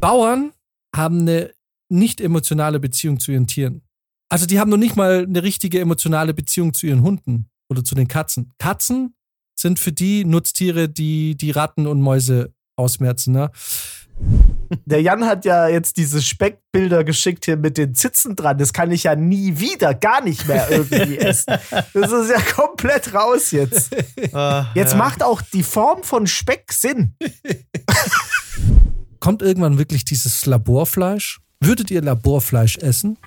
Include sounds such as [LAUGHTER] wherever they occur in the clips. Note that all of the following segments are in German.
Bauern haben eine nicht emotionale Beziehung zu ihren Tieren. Also die haben noch nicht mal eine richtige emotionale Beziehung zu ihren Hunden oder zu den Katzen. Katzen sind für die Nutztiere, die die Ratten und Mäuse ausmerzen. Ne? Der Jan hat ja jetzt diese Speckbilder geschickt hier mit den Zitzen dran. Das kann ich ja nie wieder, gar nicht mehr irgendwie [LAUGHS] essen. Das ist ja komplett raus jetzt. Uh, jetzt ja. macht auch die Form von Speck Sinn. [LAUGHS] Kommt irgendwann wirklich dieses Laborfleisch? Würdet ihr Laborfleisch essen?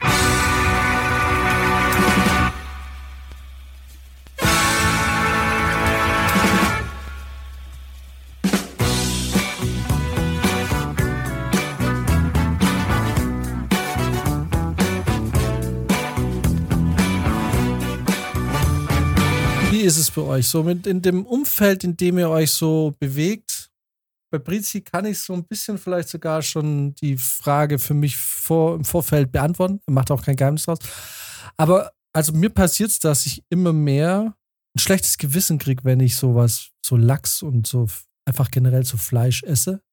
ist es bei euch so? Mit in dem Umfeld, in dem ihr euch so bewegt? Bei Brizi kann ich so ein bisschen vielleicht sogar schon die Frage für mich vor, im Vorfeld beantworten. Er macht auch kein Geheimnis draus. Aber also mir passiert es, dass ich immer mehr ein schlechtes Gewissen kriege, wenn ich sowas, so Lachs und so einfach generell so Fleisch esse.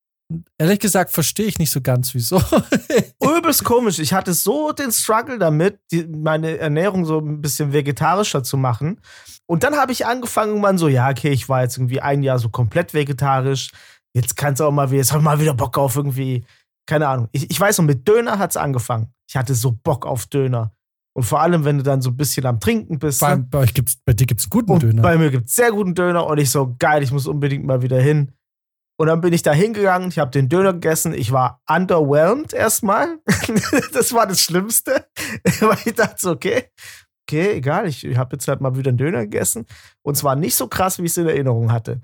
Ehrlich gesagt verstehe ich nicht so ganz, wieso. [LAUGHS] Übelst komisch. Ich hatte so den Struggle damit, die, meine Ernährung so ein bisschen vegetarischer zu machen. Und dann habe ich angefangen, man so, ja, okay, ich war jetzt irgendwie ein Jahr so komplett vegetarisch. Jetzt kannst du auch mal wieder, jetzt hab ich mal wieder Bock auf irgendwie, keine Ahnung. Ich, ich weiß noch, mit Döner hat es angefangen. Ich hatte so Bock auf Döner. Und vor allem, wenn du dann so ein bisschen am Trinken bist. Bei, ne? bei, euch gibt's, bei dir gibt es guten Döner. Bei mir gibt es sehr guten Döner und ich so, geil, ich muss unbedingt mal wieder hin. Und dann bin ich da hingegangen, ich habe den Döner gegessen. Ich war underwhelmed erstmal. [LAUGHS] das war das Schlimmste. [LAUGHS] Weil ich dachte so, okay, okay, egal, ich, ich habe jetzt halt mal wieder einen Döner gegessen. Und zwar nicht so krass, wie ich es in Erinnerung hatte.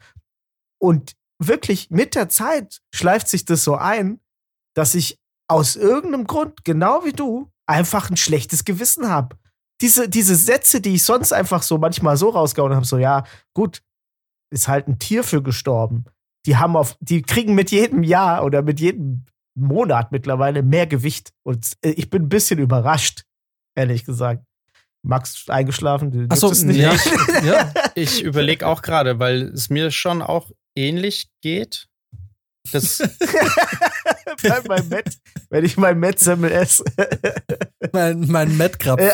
Und wirklich mit der Zeit schleift sich das so ein, dass ich aus irgendeinem Grund, genau wie du, einfach ein schlechtes Gewissen habe. Diese, diese Sätze, die ich sonst einfach so manchmal so rausgehauen habe, so, ja, gut, ist halt ein Tier für gestorben die haben auf, die kriegen mit jedem Jahr oder mit jedem Monat mittlerweile mehr Gewicht. Und äh, ich bin ein bisschen überrascht, ehrlich gesagt. Max eingeschlafen? Achso, nicht. Ja, [LAUGHS] ich, ja. ich überlege auch gerade, weil es mir schon auch ähnlich geht. Das [LAUGHS] bei meinem Met, wenn ich mein Met-Semmel esse. mein mein Met-Krapfen.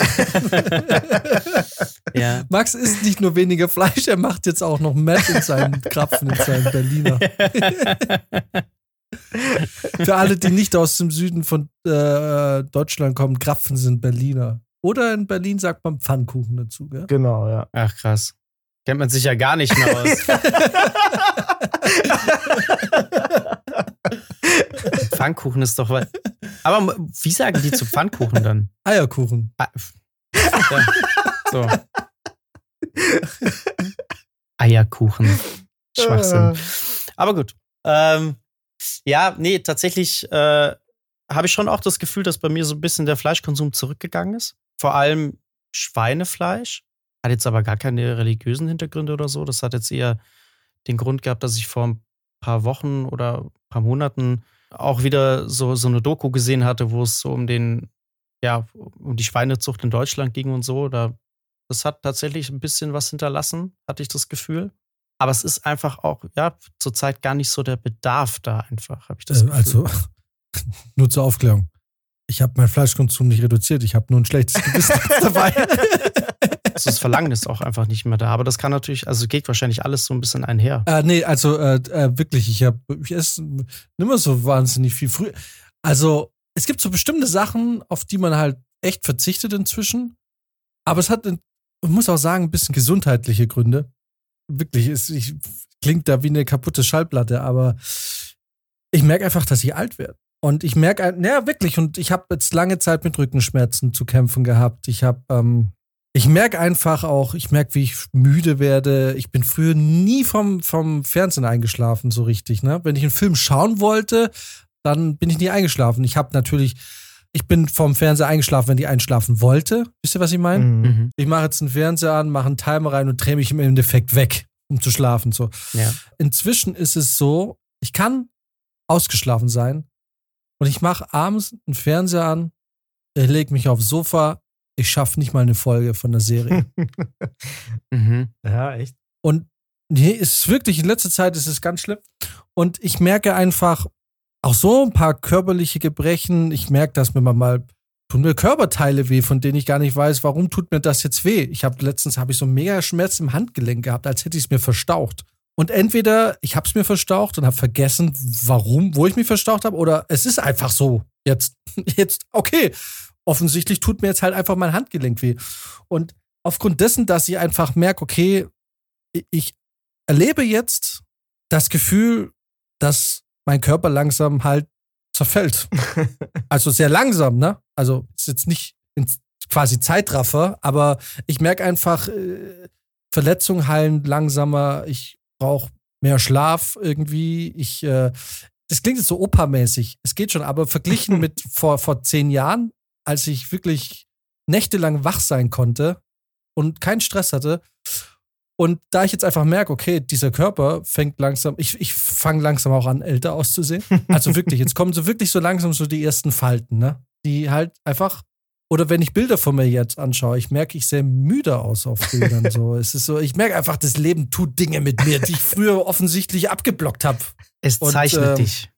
ja. Max isst nicht nur weniger Fleisch, er macht jetzt auch noch Met in seinen Krapfen, in seinen Berliner. [LAUGHS] Für alle, die nicht aus dem Süden von äh, Deutschland kommen, Krapfen sind Berliner. Oder in Berlin sagt man Pfannkuchen dazu, gell? Genau, ja. Ach krass. Kennt man sich ja gar nicht mehr aus. [LAUGHS] Pfannkuchen ist doch was. Aber wie sagen die zu Pfannkuchen dann? Eierkuchen. Ah, ja, so. Eierkuchen. Schwachsinn. Aber gut. Ähm, ja, nee, tatsächlich äh, habe ich schon auch das Gefühl, dass bei mir so ein bisschen der Fleischkonsum zurückgegangen ist. Vor allem Schweinefleisch. Hat jetzt aber gar keine religiösen Hintergründe oder so. Das hat jetzt eher den Grund gehabt, dass ich vor ein paar Wochen oder ein paar Monaten auch wieder so, so eine Doku gesehen hatte, wo es so um den, ja, um die Schweinezucht in Deutschland ging und so. Da, das hat tatsächlich ein bisschen was hinterlassen, hatte ich das Gefühl. Aber es ist einfach auch, ja, zurzeit gar nicht so der Bedarf da einfach, habe ich das äh, Gefühl. Also, [LAUGHS] nur zur Aufklärung. Ich habe meinen Fleischkonsum nicht reduziert, ich habe nur ein schlechtes Gewissen [LAUGHS] dabei. [LAUGHS] Also das Verlangen ist auch einfach nicht mehr da. Aber das kann natürlich, also geht wahrscheinlich alles so ein bisschen einher. Äh, nee, also äh, äh, wirklich, ich habe, ich esse nicht mehr so wahnsinnig viel früher. Also es gibt so bestimmte Sachen, auf die man halt echt verzichtet inzwischen. Aber es hat, ich muss auch sagen, ein bisschen gesundheitliche Gründe. Wirklich, es ich, klingt da wie eine kaputte Schallplatte, aber ich merke einfach, dass ich alt werde. Und ich merke, naja, wirklich, und ich habe jetzt lange Zeit mit Rückenschmerzen zu kämpfen gehabt. Ich habe ähm, ich merke einfach auch, ich merke, wie ich müde werde. Ich bin früher nie vom, vom Fernsehen eingeschlafen, so richtig. Ne? Wenn ich einen Film schauen wollte, dann bin ich nie eingeschlafen. Ich habe natürlich, ich bin vom Fernseher eingeschlafen, wenn ich einschlafen wollte. Wisst ihr, was ich meine? Mhm. mhm. Ich mache jetzt einen Fernseher an, mache einen Timer rein und drehe mich im Endeffekt weg, um zu schlafen. So. Ja. Inzwischen ist es so, ich kann ausgeschlafen sein und ich mache abends einen Fernseher an, ich lege mich aufs Sofa, ich schaffe nicht mal eine Folge von der Serie. [LAUGHS] mhm. Ja, echt. Und nee, es ist wirklich, in letzter Zeit ist es ganz schlimm. Und ich merke einfach, auch so ein paar körperliche Gebrechen. Ich merke, dass mir mal tun mir Körperteile weh, von denen ich gar nicht weiß, warum tut mir das jetzt weh. Ich habe letztens habe ich so mega Schmerz im Handgelenk gehabt, als hätte ich es mir verstaucht. Und entweder ich habe es mir verstaucht und habe vergessen, warum, wo ich mich verstaucht habe, oder es ist einfach so. Jetzt, [LAUGHS] jetzt, okay. Offensichtlich tut mir jetzt halt einfach mein Handgelenk weh. Und aufgrund dessen, dass ich einfach merke, okay, ich erlebe jetzt das Gefühl, dass mein Körper langsam halt zerfällt. [LAUGHS] also sehr langsam, ne? Also ist jetzt nicht quasi Zeitraffer, aber ich merke einfach, äh, Verletzungen heilen langsamer, ich brauche mehr Schlaf irgendwie. Ich, äh, das klingt jetzt so opermäßig. Es geht schon, aber verglichen [LAUGHS] mit vor, vor zehn Jahren, als ich wirklich nächtelang wach sein konnte und keinen Stress hatte, und da ich jetzt einfach merke, okay, dieser Körper fängt langsam, ich, ich fange langsam auch an, älter auszusehen. Also wirklich, jetzt kommen so wirklich so langsam so die ersten Falten, ne? Die halt einfach, oder wenn ich Bilder von mir jetzt anschaue, ich merke, ich sehe müde aus auf Bildern. So. es ist so, ich merke einfach, das Leben tut Dinge mit mir, die ich früher offensichtlich abgeblockt habe. Es zeichnet und, ähm, dich.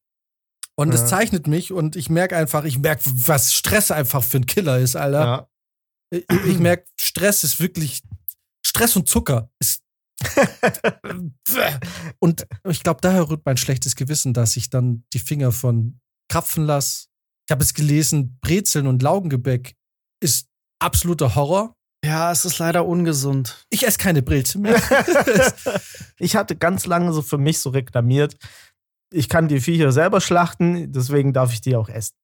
Und ja. es zeichnet mich und ich merke einfach, ich merke, was Stress einfach für ein Killer ist, Alter. Ja. Ich, ich merke, Stress ist wirklich Stress und Zucker ist. [LAUGHS] und ich glaube, daher rührt mein schlechtes Gewissen, dass ich dann die Finger von krapfen lasse. Ich habe es gelesen, Brezeln und Laugengebäck ist absoluter Horror. Ja, es ist leider ungesund. Ich esse keine Brezel mehr. [LAUGHS] [LAUGHS] ich hatte ganz lange so für mich so reklamiert, ich kann die Viecher selber schlachten, deswegen darf ich die auch essen.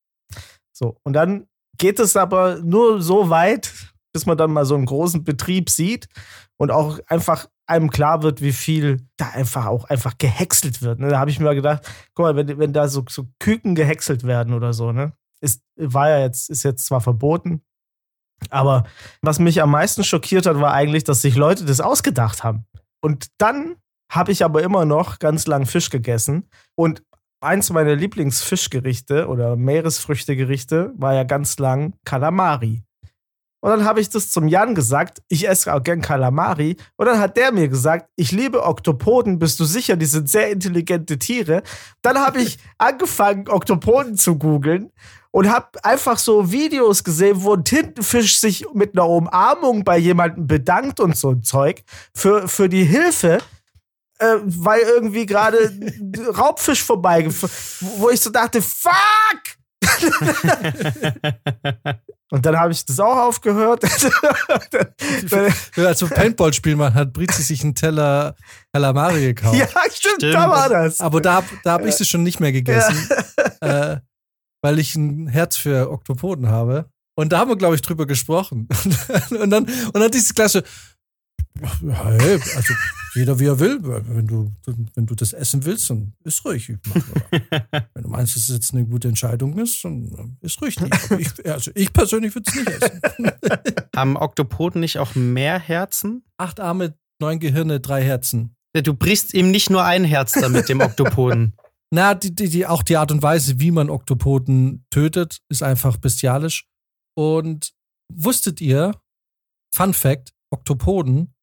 So, und dann geht es aber nur so weit, bis man dann mal so einen großen Betrieb sieht und auch einfach einem klar wird, wie viel da einfach auch einfach gehäckselt wird. Ne? Da habe ich mir gedacht, guck mal, wenn, wenn da so, so Küken gehäckselt werden oder so, ne? Ist, war ja jetzt, ist jetzt zwar verboten, aber was mich am meisten schockiert hat, war eigentlich, dass sich Leute das ausgedacht haben. Und dann habe ich aber immer noch ganz lang Fisch gegessen. Und eins meiner Lieblingsfischgerichte oder Meeresfrüchtegerichte war ja ganz lang Kalamari. Und dann habe ich das zum Jan gesagt, ich esse auch gern Kalamari. Und dann hat der mir gesagt, ich liebe Oktopoden, bist du sicher, die sind sehr intelligente Tiere. Dann habe ich [LAUGHS] angefangen, Oktopoden zu googeln und habe einfach so Videos gesehen, wo ein Tintenfisch sich mit einer Umarmung bei jemandem bedankt und so ein Zeug für, für die Hilfe. Äh, weil irgendwie gerade [LAUGHS] Raubfisch vorbeigefahren, wo ich so dachte, fuck! [LAUGHS] Und dann habe ich das auch aufgehört. [LAUGHS] Als so Paintball spielen man hat Brizi sich einen Teller Calamari gekauft. Ja, stimmt, stimmt. da war das. Aber da, da habe ich sie schon nicht mehr gegessen, ja. äh, weil ich ein Herz für Oktopoden habe. Und da haben wir, glaube ich, drüber gesprochen. und dann, und dann dieses klasse, ja, hey, also jeder wie er will. Wenn du, wenn du das essen willst, dann ist ruhig. [LAUGHS] wenn du meinst, dass es jetzt eine gute Entscheidung ist, dann ist ruhig. Ich, also ich persönlich würde es nicht essen. [LAUGHS] [LAUGHS] Haben Oktopoden nicht auch mehr Herzen? Acht Arme, neun Gehirne, drei Herzen. Du brichst ihm nicht nur ein Herz damit, dem Oktopoden. Na, die, die, die, auch die Art und Weise, wie man Oktopoden tötet, ist einfach bestialisch. Und wusstet ihr, Fun Fact, Oktopoden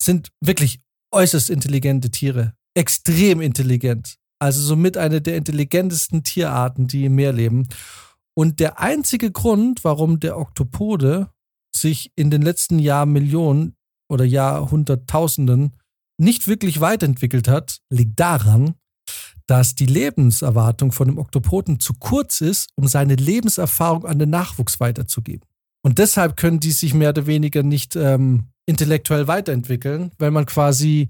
sind wirklich äußerst intelligente Tiere. Extrem intelligent. Also somit eine der intelligentesten Tierarten, die im Meer leben. Und der einzige Grund, warum der Oktopode sich in den letzten Jahrmillionen oder Jahrhunderttausenden nicht wirklich weiterentwickelt hat, liegt daran, dass die Lebenserwartung von dem Oktopoden zu kurz ist, um seine Lebenserfahrung an den Nachwuchs weiterzugeben. Und deshalb können die sich mehr oder weniger nicht ähm, intellektuell weiterentwickeln, weil man quasi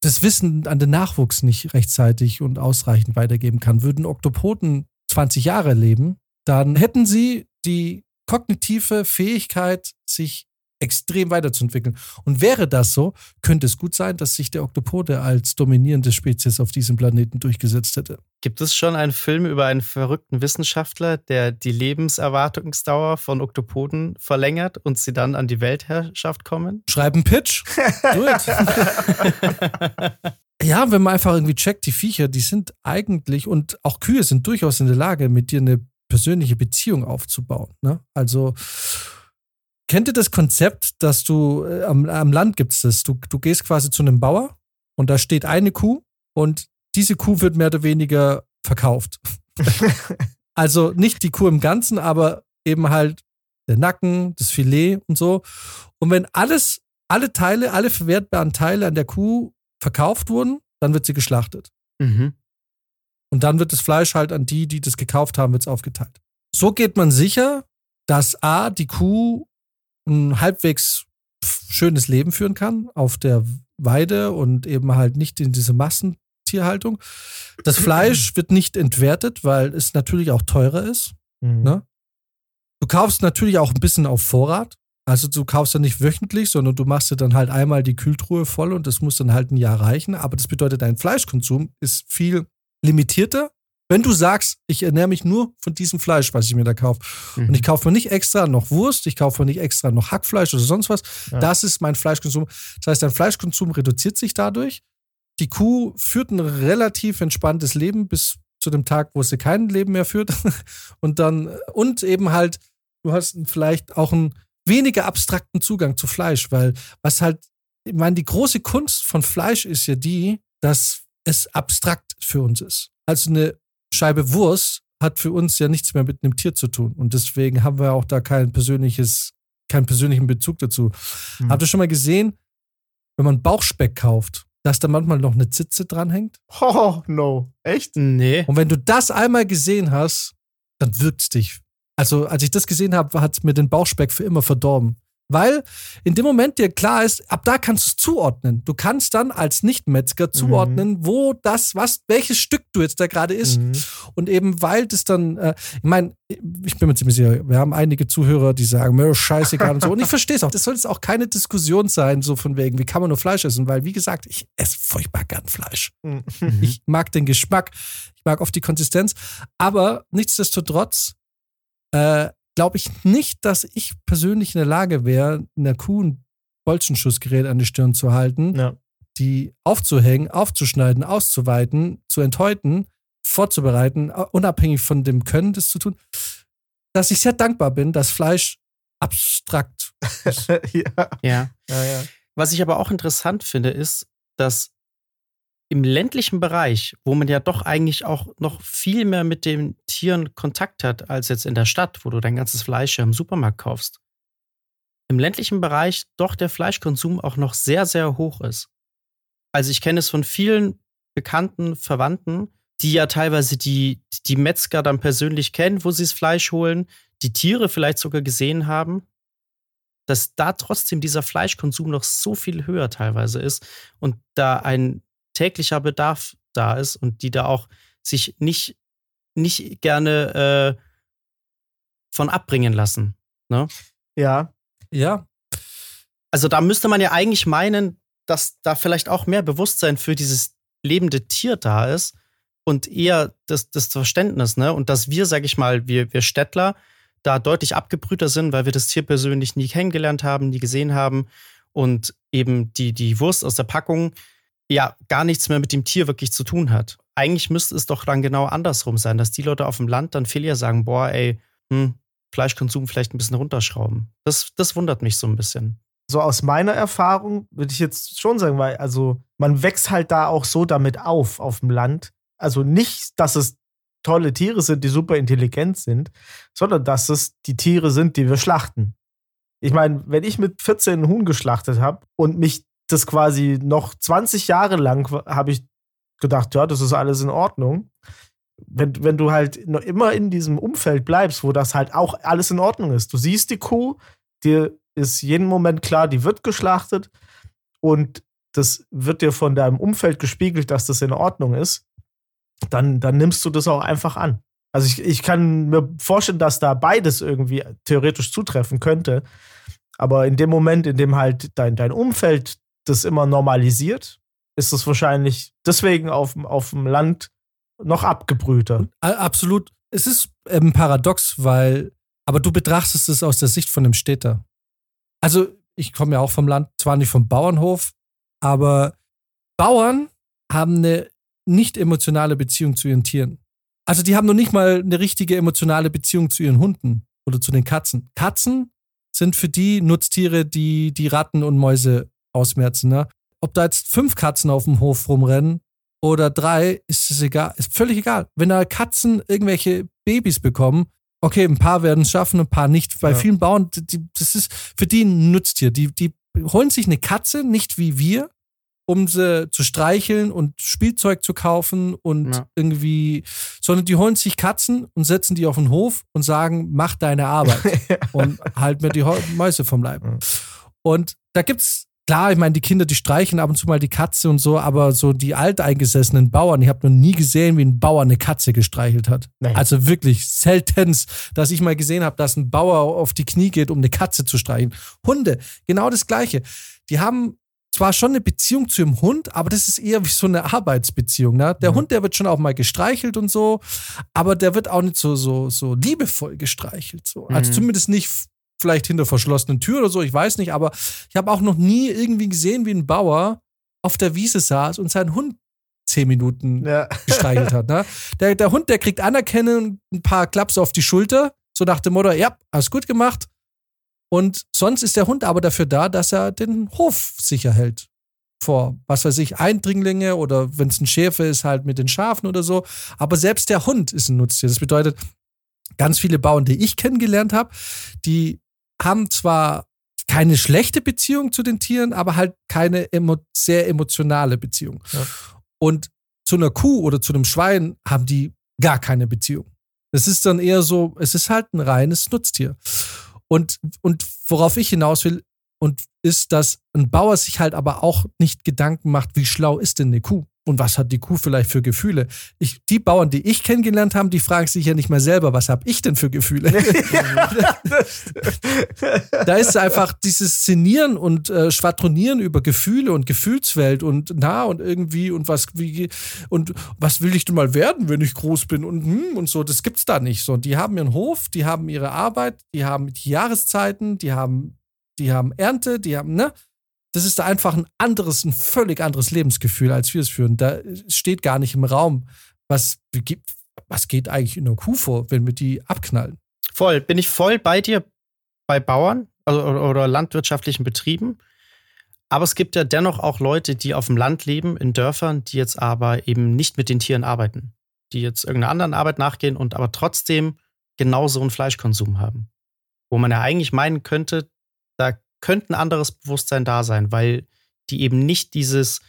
das Wissen an den Nachwuchs nicht rechtzeitig und ausreichend weitergeben kann. Würden Oktopoden 20 Jahre leben, dann hätten sie die kognitive Fähigkeit, sich extrem weiterzuentwickeln. Und wäre das so, könnte es gut sein, dass sich der Oktopode als dominierende Spezies auf diesem Planeten durchgesetzt hätte. Gibt es schon einen Film über einen verrückten Wissenschaftler, der die Lebenserwartungsdauer von Oktopoden verlängert und sie dann an die Weltherrschaft kommen? Schreiben Pitch. [LAUGHS] Do it. ja, wenn man einfach irgendwie checkt, die Viecher, die sind eigentlich und auch Kühe sind durchaus in der Lage, mit dir eine persönliche Beziehung aufzubauen. Ne? Also Kennt ihr das Konzept, dass du äh, am, am Land gibt es das? Du, du gehst quasi zu einem Bauer und da steht eine Kuh und diese Kuh wird mehr oder weniger verkauft. [LAUGHS] also nicht die Kuh im Ganzen, aber eben halt der Nacken, das Filet und so. Und wenn alles, alle Teile, alle verwertbaren Teile an der Kuh verkauft wurden, dann wird sie geschlachtet. Mhm. Und dann wird das Fleisch halt an die, die das gekauft haben, wird's aufgeteilt. So geht man sicher, dass A, die Kuh ein halbwegs schönes Leben führen kann auf der Weide und eben halt nicht in diese Massentierhaltung. Das [CLEARS THROAT] Fleisch wird nicht entwertet, weil es natürlich auch teurer ist. Mhm. Ne? Du kaufst natürlich auch ein bisschen auf Vorrat. Also du kaufst ja nicht wöchentlich, sondern du machst dir dann halt einmal die Kühltruhe voll und das muss dann halt ein Jahr reichen. Aber das bedeutet, dein Fleischkonsum ist viel limitierter. Wenn du sagst, ich ernähre mich nur von diesem Fleisch, was ich mir da kaufe, Mhm. und ich kaufe mir nicht extra noch Wurst, ich kaufe mir nicht extra noch Hackfleisch oder sonst was, Ja. das ist mein Fleischkonsum. Das heißt, dein Fleischkonsum reduziert sich dadurch. Die Kuh führt ein relativ entspanntes Leben bis zu dem Tag, wo sie kein Leben mehr führt. [LAUGHS] Und dann, und eben halt, du hast vielleicht auch einen weniger abstrakten Zugang zu Fleisch, weil was halt, ich meine, die große Kunst von Fleisch ist ja die, dass es abstrakt für uns ist. Also eine Scheibe Wurst hat für uns ja nichts mehr mit einem Tier zu tun. Und deswegen haben wir auch da kein persönliches, keinen persönlichen Bezug dazu. Mhm. Habt ihr schon mal gesehen, wenn man Bauchspeck kauft, dass da manchmal noch eine Zitze dranhängt? [LAUGHS] Oh, no. Echt? Nee. Und wenn du das einmal gesehen hast, dann wirkt's dich. Also, als ich das gesehen habe, hat mir den Bauchspeck für immer verdorben. Weil in dem Moment dir klar ist, ab da kannst du es zuordnen. Du kannst dann als Nicht-Metzger zuordnen, wo das, was, welches Stück du jetzt da gerade isst. Mhm. Und eben weil das dann, äh, ich meine, ich bin mir ziemlich sicher, wir haben einige Zuhörer, die sagen, mir ist scheißegal und so. Und ich verstehe es auch. Das soll jetzt auch keine Diskussion sein, so von wegen, wie kann man nur Fleisch essen? Weil, wie gesagt, ich esse furchtbar gern Fleisch. Mhm. Ich mag den Geschmack, ich mag oft die Konsistenz, aber nichtsdestotrotz äh, glaube ich nicht, dass ich persönlich in der Lage wäre, einer Kuh ein Bolzenschussgerät an die Stirn zu halten, Ja. die aufzuhängen, aufzuschneiden, auszuweiten, zu enthäuten, vorzubereiten, unabhängig von dem Können, das zu tun, dass ich sehr dankbar bin, dass Fleisch abstrakt ist. [LAUGHS] ja. Ja. Ja, ja. Was ich aber auch interessant finde, ist, dass im ländlichen Bereich, wo man ja doch eigentlich auch noch viel mehr mit den Tieren Kontakt hat, als jetzt in der Stadt, wo du dein ganzes Fleisch ja im Supermarkt kaufst, im ländlichen Bereich doch der Fleischkonsum auch noch sehr, sehr hoch ist. Also ich kenne es von vielen bekannten Verwandten, die ja teilweise die, die Metzger dann persönlich kennen, wo sie das Fleisch holen, die Tiere vielleicht sogar gesehen haben, dass da trotzdem dieser Fleischkonsum noch so viel höher teilweise ist und da ein täglicher Bedarf da ist und die da auch sich nicht, nicht gerne äh, von abbringen lassen. Ne? Ja. ja, Also da müsste man ja eigentlich meinen, dass da vielleicht auch mehr Bewusstsein für dieses lebende Tier da ist und eher das, das Verständnis, ne? Und dass wir, sag ich mal, wir, wir Städtler da deutlich abgebrühter sind, weil wir das Tier persönlich nie kennengelernt haben, nie gesehen haben und eben die, die Wurst aus der Packung ja gar nichts mehr mit dem Tier wirklich zu tun hat. Eigentlich müsste es doch dann genau andersrum sein, dass die Leute auf dem Land dann viel eher sagen, boah, ey, hm, Fleischkonsum vielleicht ein bisschen runterschrauben. Das, das wundert mich so ein bisschen. So aus meiner Erfahrung würde ich jetzt schon sagen, weil also man wächst halt da auch so damit auf, auf dem Land. Also nicht, dass es tolle Tiere sind, die super intelligent sind, sondern dass es die Tiere sind, die wir schlachten. Ich meine, wenn ich mit 14 einen Huhn geschlachtet habe und mich das quasi noch 20 Jahre lang habe ich gedacht, ja, das ist alles in Ordnung. Wenn, wenn du halt immer in diesem Umfeld bleibst, wo das halt auch alles in Ordnung ist. Du siehst die Kuh, dir ist jeden Moment klar, die wird geschlachtet und das wird dir von deinem Umfeld gespiegelt, dass das in Ordnung ist, dann, dann nimmst du das auch einfach an. Also ich, ich kann mir vorstellen, dass da beides irgendwie theoretisch zutreffen könnte. Aber in dem Moment, in dem halt dein, dein Umfeld das immer normalisiert, ist es wahrscheinlich deswegen auf, auf dem Land noch abgebrühter. Absolut. Es ist ähm, paradox, weil, aber du betrachtest es aus der Sicht von einem Städter. Also, ich komme ja auch vom Land, zwar nicht vom Bauernhof, aber Bauern haben eine nicht emotionale Beziehung zu ihren Tieren. Also, die haben noch nicht mal eine richtige emotionale Beziehung zu ihren Hunden oder zu den Katzen. Katzen sind für die Nutztiere, die die Ratten und Mäuse ausmerzen. Ne? Ob da jetzt fünf Katzen auf dem Hof rumrennen, oder drei, ist es egal, ist völlig egal. Wenn da Katzen irgendwelche Babys bekommen, okay, ein paar werden es schaffen, ein paar nicht. Bei Ja. vielen Bauern, die, das ist für die ein Nutztier. Die, die holen sich eine Katze, nicht wie wir, um sie zu streicheln und Spielzeug zu kaufen und Ja. irgendwie, sondern die holen sich Katzen und setzen die auf den Hof und sagen, mach deine Arbeit [LAUGHS] und halt mir die Mäuse vom Leib. Und da gibt's, klar, ich meine, die Kinder, die streichen ab und zu mal die Katze und so, aber so die alteingesessenen Bauern, ich habe noch nie gesehen, wie ein Bauer eine Katze gestreichelt hat. Nee. Also wirklich seltenst, dass ich mal gesehen habe, dass ein Bauer auf die Knie geht, um eine Katze zu streicheln. Hunde, genau das Gleiche. Die haben zwar schon eine Beziehung zu dem Hund, aber das ist eher wie so eine Arbeitsbeziehung. Ne? Der Mhm. Hund, der wird schon auch mal gestreichelt und so, aber der wird auch nicht so, so, so liebevoll gestreichelt. So. Also Mhm. zumindest nicht vielleicht hinter verschlossenen Türen oder so, ich weiß nicht, aber ich habe auch noch nie irgendwie gesehen, wie ein Bauer auf der Wiese saß und seinen Hund zehn Minuten Ja. gestreichelt hat. Ne? Der, der Hund, der kriegt Anerkennung, ein paar Klaps auf die Schulter, so nach dem Motto, ja, hast gut gemacht. Und sonst ist der Hund aber dafür da, dass er den Hof sicher hält. Vor, was weiß ich, Eindringlinge oder wenn es ein Schäfer ist, halt mit den Schafen oder so. Aber selbst der Hund ist ein Nutztier. Das bedeutet, ganz viele Bauern, die ich kennengelernt habe, die haben zwar keine schlechte Beziehung zu den Tieren, aber halt keine emo sehr emotionale Beziehung. Ja. Und zu einer Kuh oder zu einem Schwein haben die gar keine Beziehung. Es ist dann eher so, es ist halt ein reines Nutztier. Und, und worauf ich hinaus will, und ist, dass ein Bauer sich halt aber auch nicht Gedanken macht, wie schlau ist denn eine Kuh? Und was hat die Kuh vielleicht für Gefühle? Ich, die Bauern, die ich kennengelernt habe, die fragen sich ja nicht mehr selber, was habe ich denn für Gefühle? [LAUGHS] [LAUGHS] da ist einfach dieses Szenieren und äh, Schwadronieren über Gefühle und Gefühlswelt und na und irgendwie und was wie und was will ich denn mal werden, wenn ich groß bin und hm, und so, das gibt's da nicht so. Die haben ihren Hof, die haben ihre Arbeit, die haben die Jahreszeiten, die haben die haben Ernte, die haben ne das ist da einfach ein anderes, ein völlig anderes Lebensgefühl, als wir es führen. Da steht gar nicht im Raum, was, was geht eigentlich in einer Kuh vor, wenn wir die abknallen. Voll, bin ich voll bei dir bei Bauern also, oder, oder landwirtschaftlichen Betrieben. Aber es gibt ja dennoch auch Leute, die auf dem Land leben, in Dörfern, die jetzt aber eben nicht mit den Tieren arbeiten. Die jetzt irgendeiner anderen Arbeit nachgehen und aber trotzdem genauso einen Fleischkonsum haben. Wo man ja eigentlich meinen könnte, da könnte ein anderes Bewusstsein da sein, weil die eben nicht dieses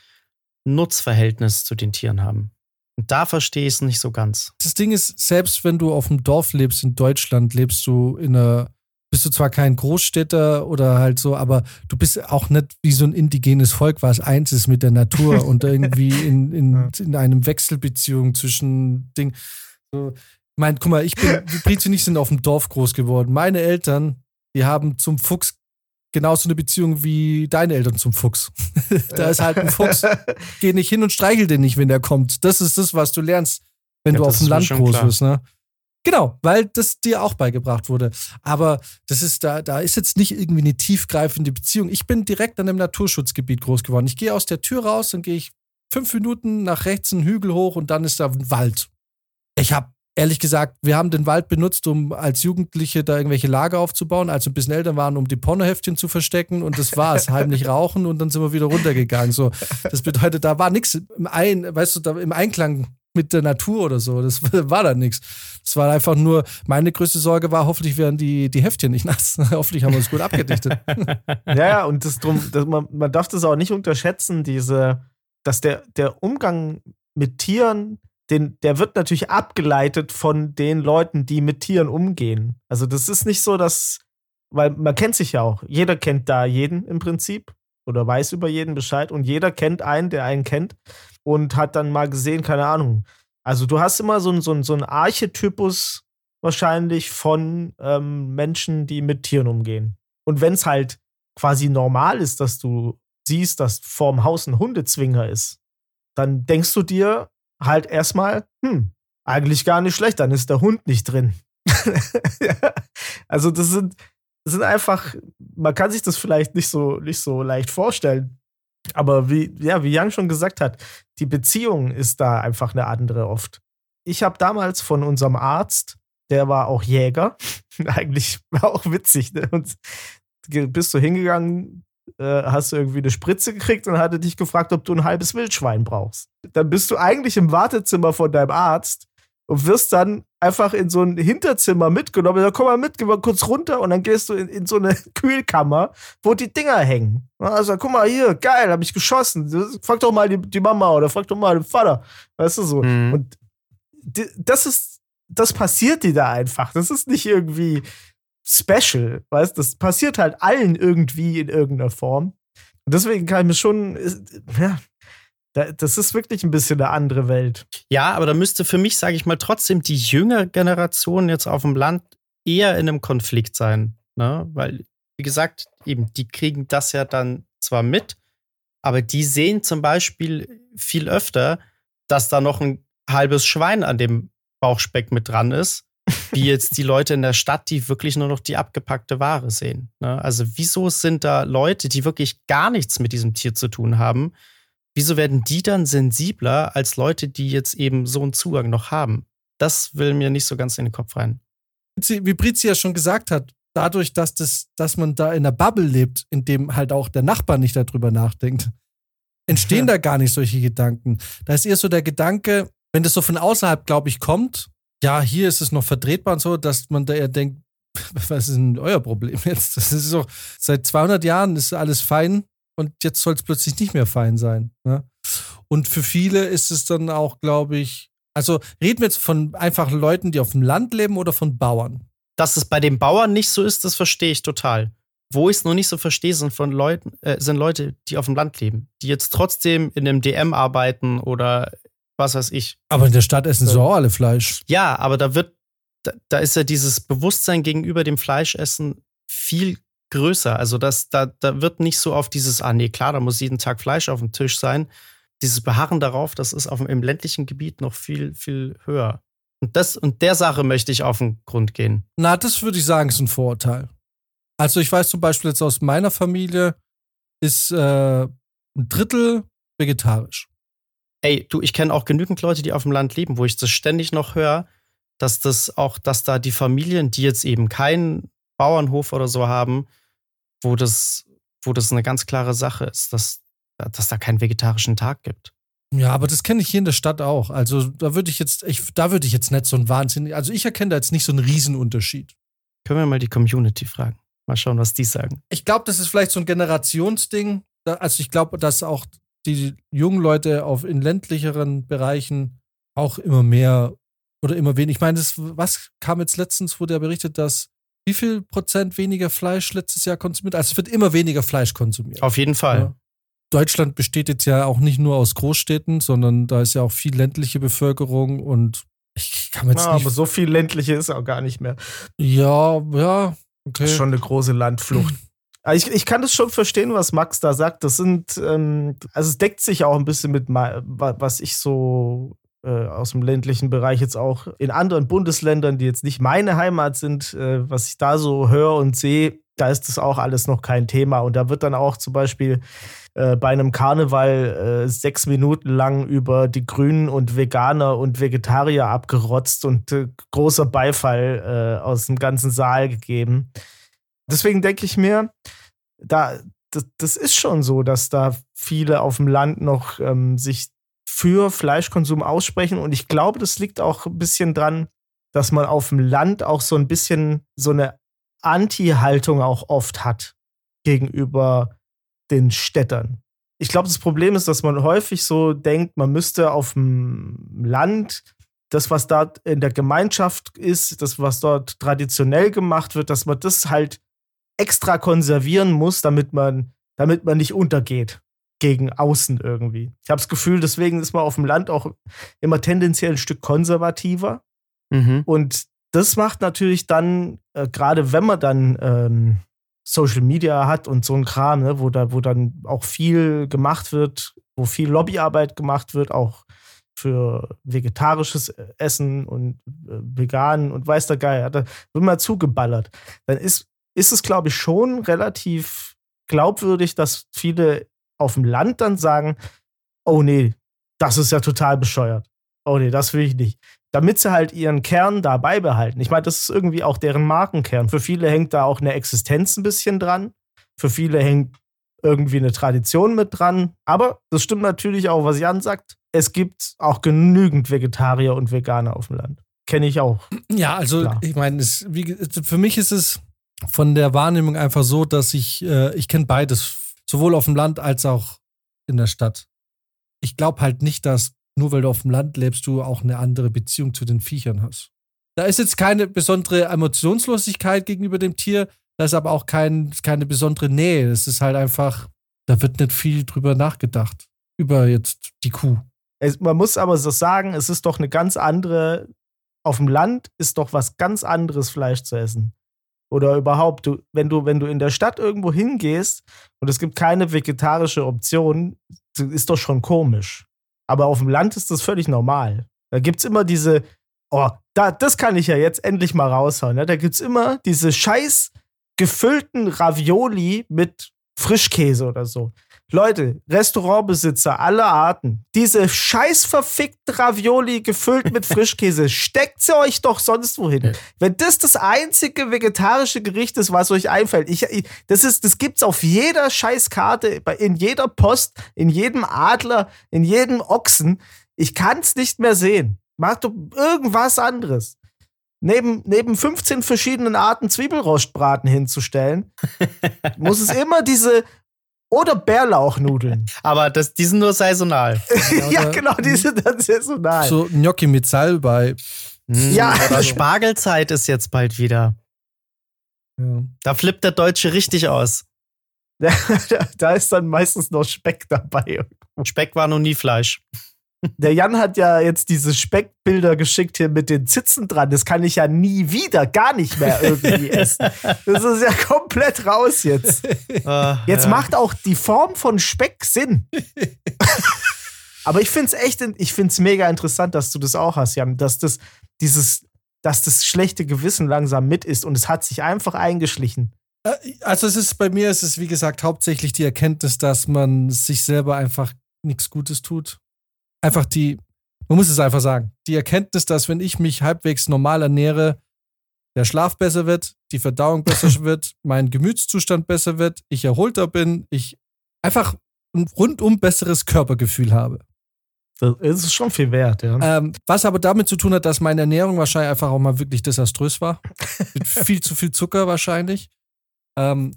Nutzverhältnis zu den Tieren haben. Und da verstehe ich es nicht so ganz. Das Ding ist, selbst wenn du auf dem Dorf lebst in Deutschland, lebst du in einer, bist du zwar kein Großstädter oder halt so, aber du bist auch nicht wie so ein indigenes Volk, was eins ist mit der Natur [LAUGHS] und irgendwie in, in, in einem Wechselbeziehung zwischen Ding. So, ich meine, guck mal, ich bin, die Brizi und ich sind auf dem Dorf groß geworden. Meine Eltern, die haben zum Fuchs genauso eine Beziehung wie deine Eltern zum Fuchs. [LAUGHS] da ist halt ein Fuchs, [LAUGHS] geh nicht hin und streichel den nicht, wenn der kommt. Das ist das, was du lernst, wenn Ja, du auf dem Land groß klar. wirst, ne? Genau, weil das dir auch beigebracht wurde. Aber das ist da, da ist jetzt nicht irgendwie eine tiefgreifende Beziehung. Ich bin direkt an einem Naturschutzgebiet groß geworden. Ich gehe aus der Tür raus, dann gehe ich fünf Minuten nach rechts einen Hügel hoch und dann ist da ein Wald. Ich habe ehrlich gesagt, wir haben den Wald benutzt, um als Jugendliche da irgendwelche Lager aufzubauen, als wir ein bisschen älter waren, um die Pornoheftchen zu verstecken und das war's. [LAUGHS] Heimlich rauchen und dann sind wir wieder runtergegangen. So, das bedeutet, da war nichts im Ein, weißt du, da im Einklang mit der Natur oder so. Das [LAUGHS] war da nichts. Das war einfach nur, meine größte Sorge war, hoffentlich werden die, die Heftchen nicht nass. [LAUGHS] hoffentlich haben wir es gut abgedichtet. Ja, ja, und das drum, das, man, man darf das auch nicht unterschätzen, diese, dass der, der Umgang mit Tieren, den, der wird natürlich abgeleitet von den Leuten, die mit Tieren umgehen. Also das ist nicht so, dass, weil man kennt sich ja auch. Jeder kennt da jeden im Prinzip oder weiß über jeden Bescheid und jeder kennt einen, der einen kennt und hat dann mal gesehen, keine Ahnung. Also du hast immer so einen so so einen Archetypus wahrscheinlich von ähm, Menschen, die mit Tieren umgehen. Und wenn es halt quasi normal ist, dass du siehst, dass vorm Haus ein Hundezwinger ist, dann denkst du dir halt erstmal, hm, eigentlich gar nicht schlecht, dann ist der Hund nicht drin. [LAUGHS] Also das sind, das sind einfach, man kann sich das vielleicht nicht so, nicht so leicht vorstellen. Aber wie, ja, wie Jan schon gesagt hat, die Beziehung ist da einfach eine andere oft. Ich habe damals von unserem Arzt, der war auch Jäger, [LAUGHS] eigentlich war auch witzig, ne? Und bist du hingegangen äh, hast du irgendwie eine Spritze gekriegt und hatte dich gefragt, ob du ein halbes Wildschwein brauchst. Dann bist du eigentlich im Wartezimmer von deinem Arzt und wirst dann einfach in so ein Hinterzimmer mitgenommen. Da komm mal mit, geh mal kurz runter und dann gehst du in, in so eine [LAUGHS] Kühlkammer, wo die Dinger hängen. Also, guck mal hier, geil, hab ich geschossen. Frag doch mal die, die Mama oder frag doch mal den Vater. Weißt du so. Mhm. Und die, das ist, das passiert dir da einfach. Das ist nicht irgendwie special, weißt? Das passiert halt allen irgendwie in irgendeiner Form. Und deswegen kann ich mir schon, ja, das ist wirklich ein bisschen eine andere Welt. Ja, aber da müsste für mich, sage ich mal, trotzdem die jüngere Generation jetzt auf dem Land eher in einem Konflikt sein. Ne? Weil, wie gesagt, eben, die kriegen das ja dann zwar mit, aber die sehen zum Beispiel viel öfter, dass da noch ein halbes Schwein an dem Bauchspeck mit dran ist, wie jetzt die Leute in der Stadt, die wirklich nur noch die abgepackte Ware sehen. Ne? Also, wieso sind da Leute, die wirklich gar nichts mit diesem Tier zu tun haben, wieso werden die dann sensibler als Leute, die jetzt eben so einen Zugang noch haben? Das will mir nicht so ganz in den Kopf rein. Wie Brizi ja schon gesagt hat, dadurch, dass, das, dass man da in einer Bubble lebt, in dem halt auch der Nachbar nicht darüber nachdenkt, entstehen ja. da gar nicht solche Gedanken. Da ist eher so der Gedanke, wenn das so von außerhalb, glaube ich, kommt, ja, hier ist es noch vertretbar und so, dass man da eher denkt, [LAUGHS] was ist denn euer Problem jetzt? Das ist so, seit 200 Jahren ist alles fein und jetzt soll es plötzlich nicht mehr fein sein. Ne? Und für viele ist es dann auch, glaube ich, also reden wir jetzt von einfachen Leuten, die auf dem Land leben oder von Bauern? Dass es bei den Bauern nicht so ist, das verstehe ich total. Wo ich es noch nicht so verstehe, sind von Leuten, äh, sind Leute, die auf dem Land leben, die jetzt trotzdem in einem DM arbeiten oder was weiß ich. Aber in der Stadt essen sie auch alle Fleisch. Ja, aber da wird, da, da ist ja dieses Bewusstsein gegenüber dem Fleischessen viel größer. Also das, da, da wird nicht so auf dieses, ah nee, klar, da muss jeden Tag Fleisch auf dem Tisch sein. Dieses Beharren darauf, das ist auf dem, im ländlichen Gebiet noch viel, viel höher. Und, das, und der Sache möchte ich auf den Grund gehen. Na, das würde ich sagen, ist ein Vorurteil. Also ich weiß zum Beispiel jetzt aus meiner Familie ist äh, ein Drittel vegetarisch. Ey, du, ich kenne auch genügend Leute, die auf dem Land leben, wo ich das ständig noch höre, dass das auch, dass da die Familien, die jetzt eben keinen Bauernhof oder so haben, wo das, wo das eine ganz klare Sache ist, dass, dass da keinen vegetarischen Tag gibt. Ja, aber das kenne ich hier in der Stadt auch. Also da würde ich jetzt, ich, da würde ich jetzt nicht so einen Wahnsinn, also ich erkenne da jetzt nicht so einen Riesenunterschied. Können wir mal die Community fragen? Mal schauen, was die sagen. Ich glaube, das ist vielleicht so ein Generationsding. Also ich glaube, dass auch die jungen Leute auf in ländlicheren Bereichen auch immer mehr oder immer weniger. Ich meine, das, was kam jetzt letztens, wurde ja berichtet, dass wie viel Prozent weniger Fleisch letztes Jahr konsumiert? Also es wird immer weniger Fleisch konsumiert. Auf jeden Fall. Ja. Deutschland besteht jetzt ja auch nicht nur aus Großstädten, sondern da ist ja auch viel ländliche Bevölkerung und ich kann mir jetzt ja, nicht. Aber so viel ländliche ist auch gar nicht mehr. Ja, ja, okay. Das ist schon eine große Landflucht. [CLEARS THROAT] Ich, ich kann das schon verstehen, was Max da sagt. Das sind, ähm, also es deckt sich auch ein bisschen mit, was ich so äh, aus dem ländlichen Bereich jetzt auch in anderen Bundesländern, die jetzt nicht meine Heimat sind, äh, was ich da so höre und sehe, da ist das auch alles noch kein Thema. Und da wird dann auch zum Beispiel äh, bei einem Karneval äh, sechs Minuten lang über die Grünen und Veganer und Vegetarier abgerotzt und äh, großer Beifall äh, aus dem ganzen Saal gegeben. Deswegen denke ich mir, da, das, das, ist schon so, dass da viele auf dem Land noch ähm, sich für Fleischkonsum aussprechen. Und ich glaube, das liegt auch ein bisschen dran, dass man auf dem Land auch so ein bisschen so eine Anti-Haltung auch oft hat gegenüber den Städtern. Ich glaube, das Problem ist, dass man häufig so denkt, man müsste auf dem Land das, was da in der Gemeinschaft ist, das, was dort traditionell gemacht wird, dass man das halt extra konservieren muss, damit man, damit man nicht untergeht gegen außen irgendwie. Ich habe das Gefühl, deswegen ist man auf dem Land auch immer tendenziell ein Stück konservativer. Mhm. Und das macht natürlich dann, äh, gerade wenn man dann ähm, Social Media hat und so ein Kram, ne, wo, da, wo dann auch viel gemacht wird, wo viel Lobbyarbeit gemacht wird, auch für vegetarisches Essen und äh, vegan und weiß der Geier, da wird man zugeballert. Dann ist ist es, glaube ich, schon relativ glaubwürdig, dass viele auf dem Land dann sagen, oh nee, das ist ja total bescheuert. Oh nee, das will ich nicht. Damit sie halt ihren Kern da beibehalten. Ich meine, das ist irgendwie auch deren Markenkern. Für viele hängt da auch eine Existenz ein bisschen dran. Für viele hängt irgendwie eine Tradition mit dran. Aber das stimmt natürlich auch, was Jan sagt. Es gibt auch genügend Vegetarier und Veganer auf dem Land. Kenne ich auch. Ja, also Klar. ich meine, es- wie- für mich ist es von der Wahrnehmung einfach so, dass ich, äh, ich kenne beides, sowohl auf dem Land als auch in der Stadt. Ich glaube halt nicht, dass nur weil du auf dem Land lebst, du auch eine andere Beziehung zu den Viechern hast. Da ist jetzt keine besondere Emotionslosigkeit gegenüber dem Tier, da ist aber auch kein, keine besondere Nähe. Es ist halt einfach, da wird nicht viel drüber nachgedacht. Über jetzt die Kuh. Es, man muss aber so sagen, es ist doch eine ganz andere, auf dem Land ist doch was ganz anderes Fleisch zu essen. Oder überhaupt, du, wenn, du, wenn du in der Stadt irgendwo hingehst und es gibt keine vegetarische Option, ist doch schon komisch. Aber auf dem Land ist das völlig normal. Da gibt es immer diese, oh, da, das kann ich ja jetzt endlich mal raushauen. Ne? Da gibt es immer diese scheiß gefüllten Ravioli mit Frischkäse oder so. Leute, Restaurantbesitzer aller Arten, diese scheiß verfickten Ravioli gefüllt mit [LAUGHS] Frischkäse, steckt sie euch doch sonst wohin. Ja. Wenn das das einzige vegetarische Gericht ist, was euch einfällt, ich, ich, das, ist, das gibt's auf jeder Scheißkarte, bei- in jeder Post, in jedem Adler, in jedem Ochsen. Ich kann's nicht mehr sehen. Mach doch irgendwas anderes. Neben, neben 15 verschiedenen Arten Zwiebelrostbraten hinzustellen, [LAUGHS] muss es immer diese oder Bärlauchnudeln. Aber das, die sind nur saisonal. [LAUGHS] ja, genau, die sind dann saisonal. So Gnocchi mit Salbei. Hm, Ja. Oder Spargelzeit ist jetzt bald wieder. Ja. Da flippt der Deutsche richtig aus. [LAUGHS] da ist dann meistens noch Speck dabei. Speck war noch nie Fleisch. Der Jan hat ja jetzt diese Speckbilder geschickt hier mit den Zitzen dran. Das kann ich ja nie wieder, gar nicht mehr irgendwie [LAUGHS] essen. Das ist ja komplett raus jetzt. Äh, Jetzt ja. macht auch die Form von Speck Sinn. [LAUGHS] Aber ich finde es echt, ich finde es mega interessant, dass du das auch hast, Jan, dass das dieses, dass das schlechte Gewissen langsam mit ist und es hat sich einfach eingeschlichen. Äh, Also es ist bei mir, es ist wie gesagt hauptsächlich die Erkenntnis, dass man sich selber einfach nichts Gutes tut. Einfach die, man muss es einfach sagen, die Erkenntnis, dass wenn ich mich halbwegs normal ernähre, der Schlaf besser wird, die Verdauung besser [LAUGHS] wird, mein Gemütszustand besser wird, ich erholter bin, ich einfach ein rundum besseres Körpergefühl habe. Das ist schon viel wert, ja. Ähm, was aber damit zu tun hat, dass meine Ernährung wahrscheinlich einfach auch mal wirklich desaströs war. [LAUGHS] Mit viel zu viel Zucker wahrscheinlich. Ähm,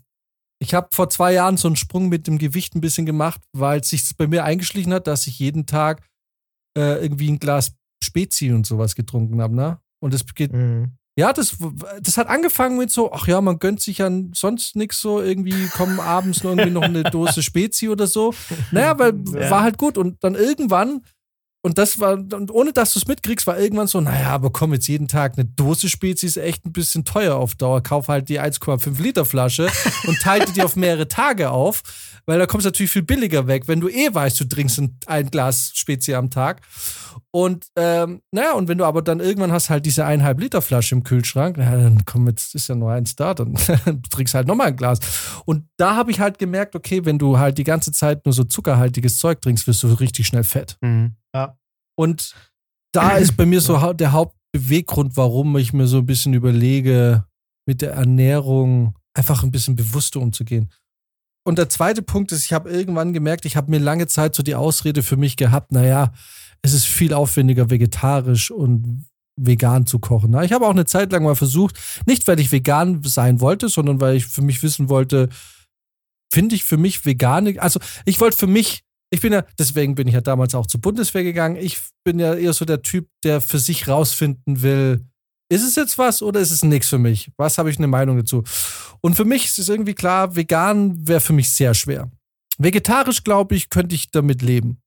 ich habe vor zwei Jahren so einen Sprung mit dem Gewicht ein bisschen gemacht, weil es sich bei mir eingeschlichen hat, dass ich jeden Tag äh, irgendwie ein Glas Spezi und sowas getrunken habe. Ne? Und das geht, Mhm. ja, das, das hat angefangen mit so, ach ja, man gönnt sich ja sonst nichts so, irgendwie kommen abends nur irgendwie noch eine Dose Spezi oder so. [LAUGHS] Naja, weil Ja. war halt gut. Und dann irgendwann, und das war, und ohne dass du es mitkriegst, war irgendwann so, naja, aber komm, jetzt jeden Tag eine Dose Spezi ist echt ein bisschen teuer auf Dauer. Kauf halt die 1,5 Liter Flasche [LAUGHS] und teile die auf mehrere Tage auf, weil da kommst du natürlich viel billiger weg, wenn du eh weißt, du trinkst ein, ein Glas Spezi am Tag. Und ähm, naja, und wenn du aber dann irgendwann hast halt diese eineinhalb Liter Flasche im Kühlschrank, na, dann komm, jetzt ist ja nur eins da, dann [LAUGHS] trinkst halt nochmal ein Glas. Und da habe ich halt gemerkt, okay, wenn du halt die ganze Zeit nur so zuckerhaltiges Zeug trinkst, wirst du richtig schnell fett. Mhm. Und da ist bei mir so der Hauptbeweggrund, warum ich mir so ein bisschen überlege, mit der Ernährung einfach ein bisschen bewusster umzugehen. Und der zweite Punkt ist, ich habe irgendwann gemerkt, ich habe mir lange Zeit so die Ausrede für mich gehabt, naja, es ist viel aufwendiger, vegetarisch und vegan zu kochen. Na, Ich habe auch eine Zeit lang mal versucht, nicht weil ich vegan sein wollte, sondern weil ich für mich wissen wollte, finde ich für mich vegane, also ich wollte für mich, ich bin ja, deswegen bin ich ja damals auch zur Bundeswehr gegangen, ich bin ja eher so der Typ, der für sich rausfinden will, ist es jetzt was oder ist es nichts für mich? Was habe ich eine Meinung dazu? Und für mich ist es irgendwie klar, vegan wäre für mich sehr schwer. Vegetarisch, glaube ich, könnte ich damit leben.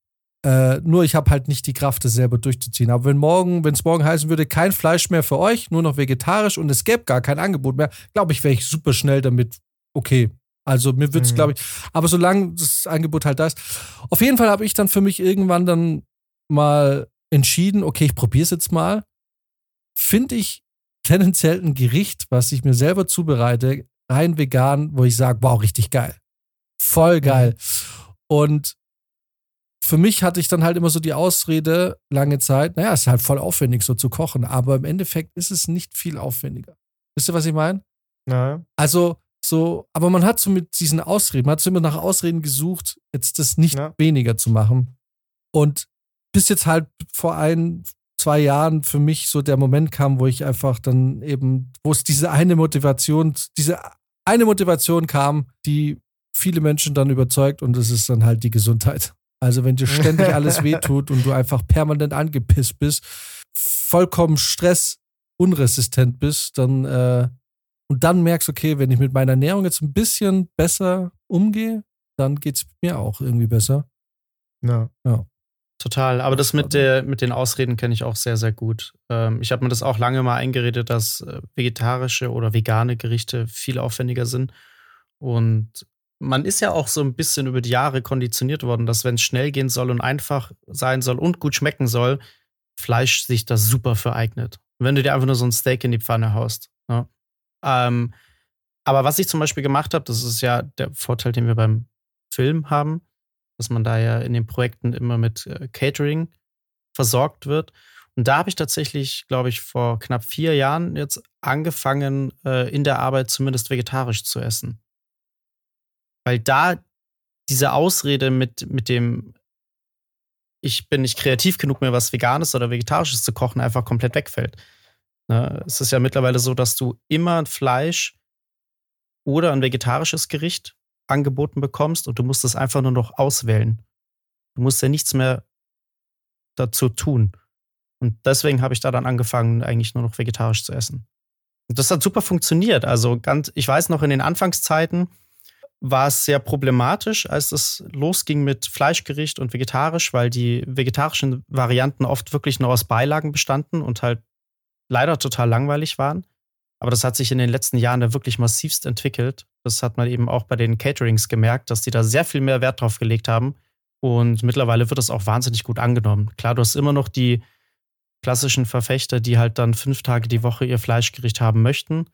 Äh, nur ich habe halt nicht die Kraft, das selber durchzuziehen. Aber wenn morgen, wenn es morgen heißen würde, kein Fleisch mehr für euch, nur noch vegetarisch und es gäbe gar kein Angebot mehr, glaube ich, wäre ich super schnell damit okay. Also mir würde es, Mhm. glaube ich, aber solange das Angebot halt da ist. Auf jeden Fall habe ich dann für mich irgendwann dann mal entschieden, okay, ich probiere es jetzt mal. Finde ich tendenziell ein Gericht, was ich mir selber zubereite, rein vegan, wo ich sage, wow, richtig geil. Voll geil. Und für mich hatte ich dann halt immer so die Ausrede, lange Zeit, naja, es ist halt voll aufwendig, so zu kochen, aber im Endeffekt ist es nicht viel aufwendiger. Wisst ihr, was ich meine? Ja. Also, So, aber man hat so mit diesen Ausreden, man hat so immer nach Ausreden gesucht, jetzt das nicht Ja. weniger zu machen. Und bis jetzt halt vor ein, zwei Jahren für mich so der Moment kam, wo ich einfach dann eben, wo es diese eine Motivation, diese eine Motivation kam, die viele Menschen dann überzeugt und das ist dann halt die Gesundheit. Also wenn dir ständig alles [LAUGHS] wehtut und du einfach permanent angepisst bist, vollkommen stressunresistent bist, dann äh, und dann merkst, okay, wenn ich mit meiner Ernährung jetzt ein bisschen besser umgehe, dann geht es mir auch irgendwie besser. Ja. Total. Aber das mit, der, mit den Ausreden kenne ich auch sehr, sehr gut. Ähm, ich habe mir das auch lange mal eingeredet, dass äh, vegetarische oder vegane Gerichte viel aufwendiger sind. Und man ist ja auch so ein bisschen über die Jahre konditioniert worden, dass wenn es schnell gehen soll und einfach sein soll und gut schmecken soll, Fleisch sich da super für eignet. Wenn du dir einfach nur so ein Steak in die Pfanne haust. Ne? Ähm, aber was ich zum Beispiel gemacht habe, das ist ja der Vorteil, den wir beim Film haben, dass man da ja in den Projekten immer mit äh, Catering versorgt wird. Und da habe ich tatsächlich, glaube ich, vor knapp vier Jahren jetzt angefangen, äh, in der Arbeit zumindest vegetarisch zu essen. Weil da diese Ausrede mit, mit dem, ich bin nicht kreativ genug, mir was Veganes oder Vegetarisches zu kochen, einfach komplett wegfällt. Ne? Es ist ja mittlerweile so, dass du immer ein Fleisch oder ein vegetarisches Gericht angeboten bekommst und du musst es einfach nur noch auswählen. Du musst ja nichts mehr dazu tun. Und deswegen habe ich da dann angefangen, eigentlich nur noch vegetarisch zu essen. Und das hat super funktioniert. Also ganz, ich weiß noch, in den Anfangszeiten war es sehr problematisch, als es losging mit Fleischgericht und vegetarisch, weil die vegetarischen Varianten oft wirklich nur aus Beilagen bestanden und halt leider total langweilig waren. Aber das hat sich in den letzten Jahren da wirklich massivst entwickelt. Das hat man eben auch bei den Caterings gemerkt, dass die da sehr viel mehr Wert drauf gelegt haben. Und mittlerweile wird das auch wahnsinnig gut angenommen. Klar, du hast immer noch die klassischen Verfechter, die halt dann fünf Tage die Woche ihr Fleischgericht haben möchten.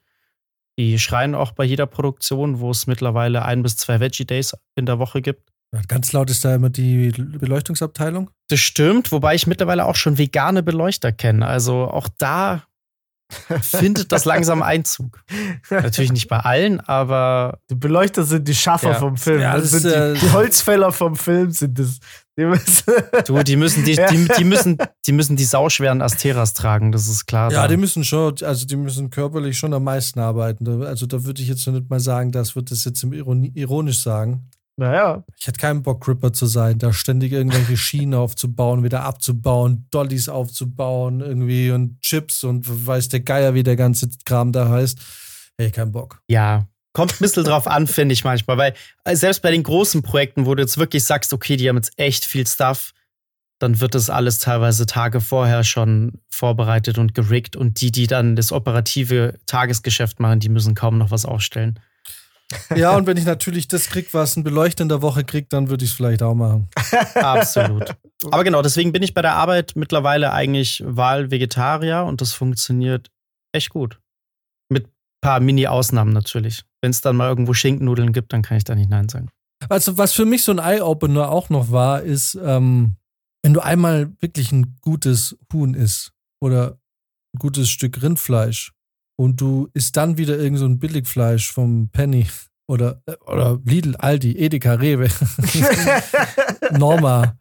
Die schreien auch bei jeder Produktion, wo es mittlerweile ein bis zwei Veggie Days in der Woche gibt. Ganz laut ist da immer die Beleuchtungsabteilung. Das stimmt, wobei ich mittlerweile auch schon vegane Beleuchter kenne. Also auch da findet das langsam [LAUGHS] Einzug. Natürlich nicht bei allen, aber Die Beleuchter sind die Schaffer Ja. vom Film. Ja, das das sind ist, die, äh, die Holzfäller vom Film sind das. Die müssen- [LAUGHS] du, die müssen die, die, die müssen, die müssen die sauschweren Asteras tragen, das ist klar. Ja, da. die müssen schon, also die müssen körperlich schon am meisten arbeiten. Also da würde ich jetzt noch nicht mal sagen, das wird das jetzt ironisch sagen. Naja, Ich hätte keinen Bock, Gripper zu sein, da ständig irgendwelche [LAUGHS] Schienen aufzubauen, wieder abzubauen, Dollys aufzubauen, irgendwie und Chips und weiß der Geier, wie der ganze Kram da heißt. Hey, kein Bock. Ja, kommt ein bisschen drauf an, finde ich manchmal, weil äh, selbst bei den großen Projekten, wo du jetzt wirklich sagst, okay, die haben jetzt echt viel Stuff, dann wird das alles teilweise Tage vorher schon vorbereitet und geriggt und die, die dann das operative Tagesgeschäft machen, die müssen kaum noch was aufstellen. [LAUGHS] Ja, und wenn ich natürlich das krieg, was ein Beleuchter in der Woche kriegt, dann würde ich es vielleicht auch machen. [LAUGHS] Absolut. Aber genau, deswegen bin ich bei der Arbeit mittlerweile eigentlich Wahl-Vegetarier und das funktioniert echt gut. Mit ein paar Mini-Ausnahmen natürlich. Wenn es dann mal irgendwo Schinkennudeln gibt, dann kann ich da nicht Nein sagen. Also, was für mich so ein Eye-Opener auch noch war, ist, ähm, wenn du einmal wirklich ein gutes Huhn isst oder ein gutes Stück Rindfleisch und du isst dann wieder irgend so ein Billigfleisch vom Penny oder, äh, oder Lidl, Aldi, Edeka, Rewe, [LAUGHS] Norma,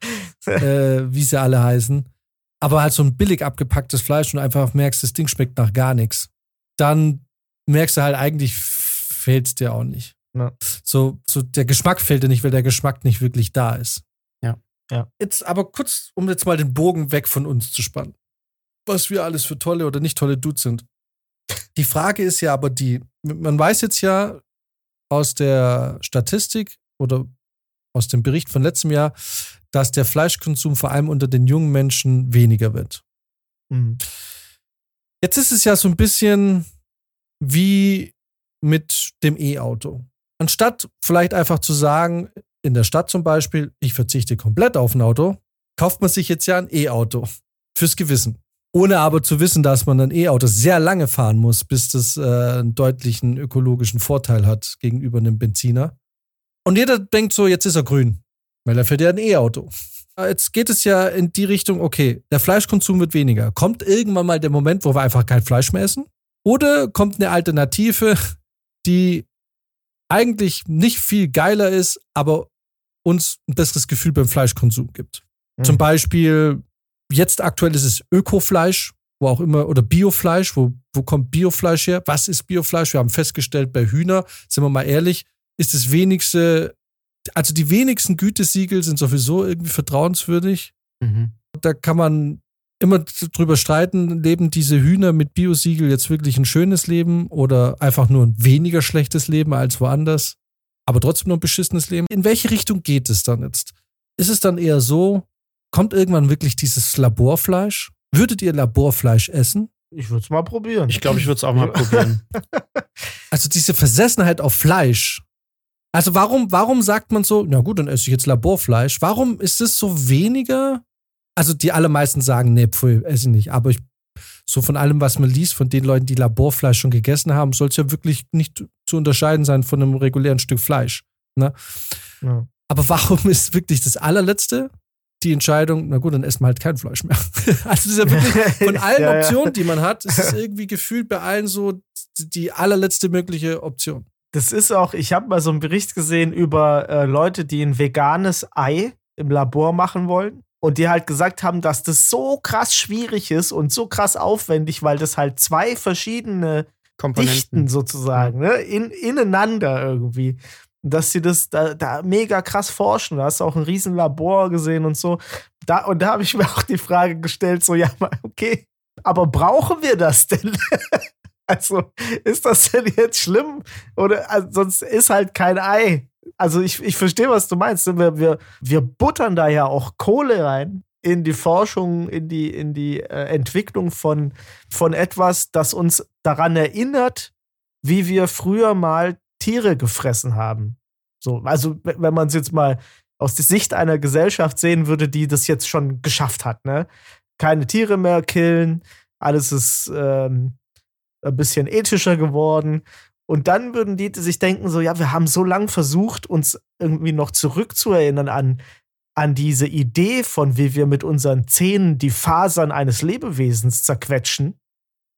äh, wie sie alle heißen, aber halt so ein billig abgepacktes Fleisch und einfach merkst, das Ding schmeckt nach gar nichts, dann merkst du halt eigentlich fehlt es dir auch nicht. Ja. So, so der Geschmack fehlt dir nicht, weil der Geschmack nicht wirklich da ist. Ja. Ja. Jetzt aber kurz, um jetzt mal den Bogen weg von uns zu spannen. Was wir alles für tolle oder nicht tolle Dudes sind. Die Frage ist ja aber die, man weiß jetzt ja aus der Statistik oder aus dem Bericht von letztem Jahr, dass der Fleischkonsum vor allem unter den jungen Menschen weniger wird. Mhm. Jetzt ist es ja so ein bisschen wie mit dem E-Auto. Anstatt vielleicht einfach zu sagen, in der Stadt zum Beispiel, ich verzichte komplett auf ein Auto, kauft man sich jetzt ja ein E-Auto. Fürs Gewissen. Ohne aber zu wissen, dass man ein E-Auto sehr lange fahren muss, bis das äh, einen deutlichen ökologischen Vorteil hat gegenüber einem Benziner. Und jeder denkt so, jetzt ist er grün, weil er fährt ja ein E-Auto. Jetzt geht es ja in die Richtung, okay, der Fleischkonsum wird weniger. Kommt irgendwann mal der Moment, wo wir einfach kein Fleisch mehr essen? Oder kommt eine Alternative, die eigentlich nicht viel geiler ist, aber uns ein besseres Gefühl beim Fleischkonsum gibt. Mhm. Zum Beispiel, jetzt aktuell ist es Ökofleisch, wo auch immer, oder Biofleisch, wo, wo kommt Biofleisch her? Was ist Biofleisch? Wir haben festgestellt, bei Hühner, sind wir mal ehrlich, ist das wenigste, also die wenigsten Gütesiegel sind sowieso irgendwie vertrauenswürdig. Mhm. Da kann man immer drüber streiten, leben diese Hühner mit Biosiegel jetzt wirklich ein schönes Leben oder einfach nur ein weniger schlechtes Leben als woanders, aber trotzdem noch ein beschissenes Leben. In welche Richtung geht es dann jetzt? Ist es dann eher so, kommt irgendwann wirklich dieses Laborfleisch? Würdet ihr Laborfleisch essen? Ich würde es mal probieren. Ich glaube, ich würde es auch mal [LAUGHS] probieren. Also diese Versessenheit auf Fleisch. Also warum, warum sagt man so, na gut, dann esse ich jetzt Laborfleisch. Warum ist es so weniger? Also die allermeisten sagen, nee, pfui, esse ich nicht. Aber ich, so von allem, was man liest, von den Leuten, die Laborfleisch schon gegessen haben, soll es ja wirklich nicht zu unterscheiden sein von einem regulären Stück Fleisch. Ne? Ja. Aber warum [LAUGHS] ist wirklich das allerletzte die Entscheidung, na gut, dann essen wir halt kein Fleisch mehr. [LAUGHS] Also ist ja wirklich von [LAUGHS] allen Ja, ja. Optionen, die man hat, ist es [LAUGHS] irgendwie gefühlt bei allen so die allerletzte mögliche Option. Das ist auch, ich habe mal so einen Bericht gesehen über äh, Leute, die ein veganes Ei im Labor machen wollen. Und die halt gesagt haben, dass das so krass schwierig ist und so krass aufwendig, weil das halt zwei verschiedene Dichten Komponenten. sozusagen, ne? In, ineinander irgendwie. Dass sie das da, da mega krass forschen. Da hast du auch ein riesen Labor gesehen und so. Da, und da habe ich mir [LAUGHS] auch die Frage gestellt: so, ja, okay, aber brauchen wir das denn? [LAUGHS] also, ist das denn jetzt schlimm? Oder also, sonst ist halt kein Ei. Also, ich, ich verstehe, was du meinst. Wir, wir, wir buttern da ja auch Kohle rein in die Forschung, in die, in die äh, Entwicklung von, von etwas, das uns daran erinnert, wie wir früher mal Tiere gefressen haben. So, also wenn man es jetzt mal aus der Sicht einer Gesellschaft sehen würde, die das jetzt schon geschafft hat, ne? Keine Tiere mehr killen, alles ist ähm, ein bisschen ethischer geworden. Und dann würden die sich denken, so, ja, wir haben so lange versucht, uns irgendwie noch zurückzuerinnern an, an diese Idee von, wie wir mit unseren Zähnen die Fasern eines Lebewesens zerquetschen.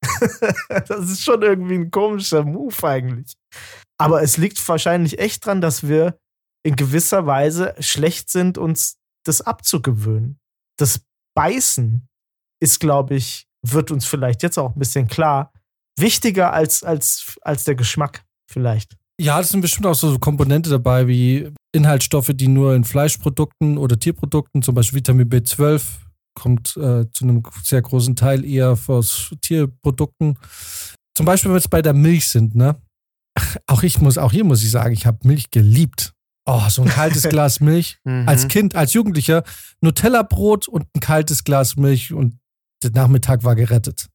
[LAUGHS] das ist schon irgendwie ein komischer Move eigentlich. Aber es liegt wahrscheinlich echt dran, dass wir in gewisser Weise schlecht sind, uns das abzugewöhnen. Das Beißen ist, glaube ich, wird uns vielleicht jetzt auch ein bisschen klar, wichtiger als, als, als der Geschmack vielleicht. Ja, es sind bestimmt auch so Komponente dabei wie Inhaltsstoffe, die nur in Fleischprodukten oder Tierprodukten, zum Beispiel Vitamin B12, kommt äh, zu einem sehr großen Teil eher aus Tierprodukten. Zum Beispiel, wenn wir jetzt bei der Milch sind, ne? [LAUGHS] Auch ich muss, auch hier muss ich sagen, ich habe Milch geliebt. Oh, so ein kaltes [LAUGHS] Glas Milch. Mhm. Als Kind, als Jugendlicher, Nutella-Brot und ein kaltes Glas Milch und der Nachmittag war gerettet.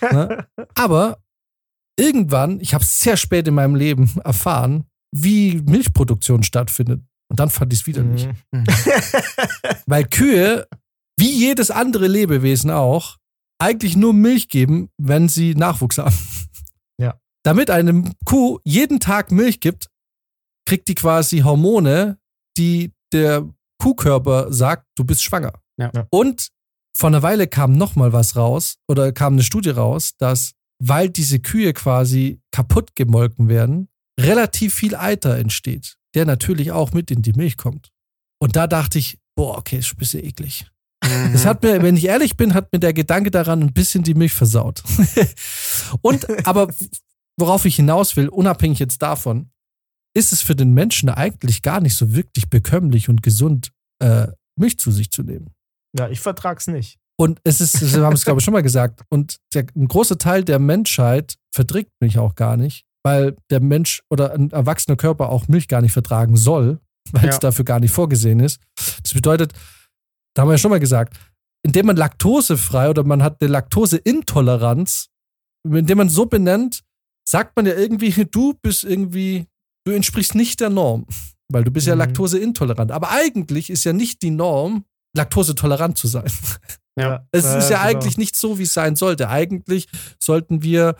Ne? [LAUGHS] Aber irgendwann, ich habe es sehr spät in meinem Leben erfahren, wie Milchproduktion stattfindet. Und dann fand ich es widerlich. Mhm. Mhm. Weil Kühe, wie jedes andere Lebewesen auch, eigentlich nur Milch geben, wenn sie Nachwuchs haben. [LAUGHS] Ja. Damit eine Kuh jeden Tag Milch gibt, kriegt die quasi Hormone, die der Kuhkörper sagt, du bist schwanger. Ja. Und vor einer Weile kam noch mal was raus oder kam eine Studie raus, dass weil diese Kühe quasi kaputt gemolken werden, relativ viel Eiter entsteht, der natürlich auch mit in die Milch kommt. Und da dachte ich, boah, okay, ist ein bisschen eklig. Mhm. Das hat mir, wenn ich ehrlich bin, hat mir der Gedanke daran ein bisschen die Milch versaut. [LAUGHS] Und, aber worauf ich hinaus will, unabhängig jetzt davon, ist es für den Menschen eigentlich gar nicht so wirklich bekömmlich und gesund, äh, Milch zu sich zu nehmen. Ja, ich vertrag's nicht. Und es ist, wir haben es glaube ich schon mal gesagt, und der, ein großer Teil der Menschheit verträgt Milch auch gar nicht, weil der Mensch oder ein erwachsener Körper auch Milch gar nicht vertragen soll, weil es Ja. dafür gar nicht vorgesehen ist. Das bedeutet, da haben wir ja schon mal gesagt, indem man laktosefrei oder man hat eine Laktoseintoleranz, indem man so benennt, sagt man ja irgendwie, [LAUGHS] du bist irgendwie, du entsprichst nicht der Norm, weil du bist ja Mhm. laktoseintolerant. Aber eigentlich ist ja nicht die Norm, laktosetolerant zu sein. Ja. Es ist ja genau. eigentlich nicht so, wie es sein sollte. Eigentlich sollten wir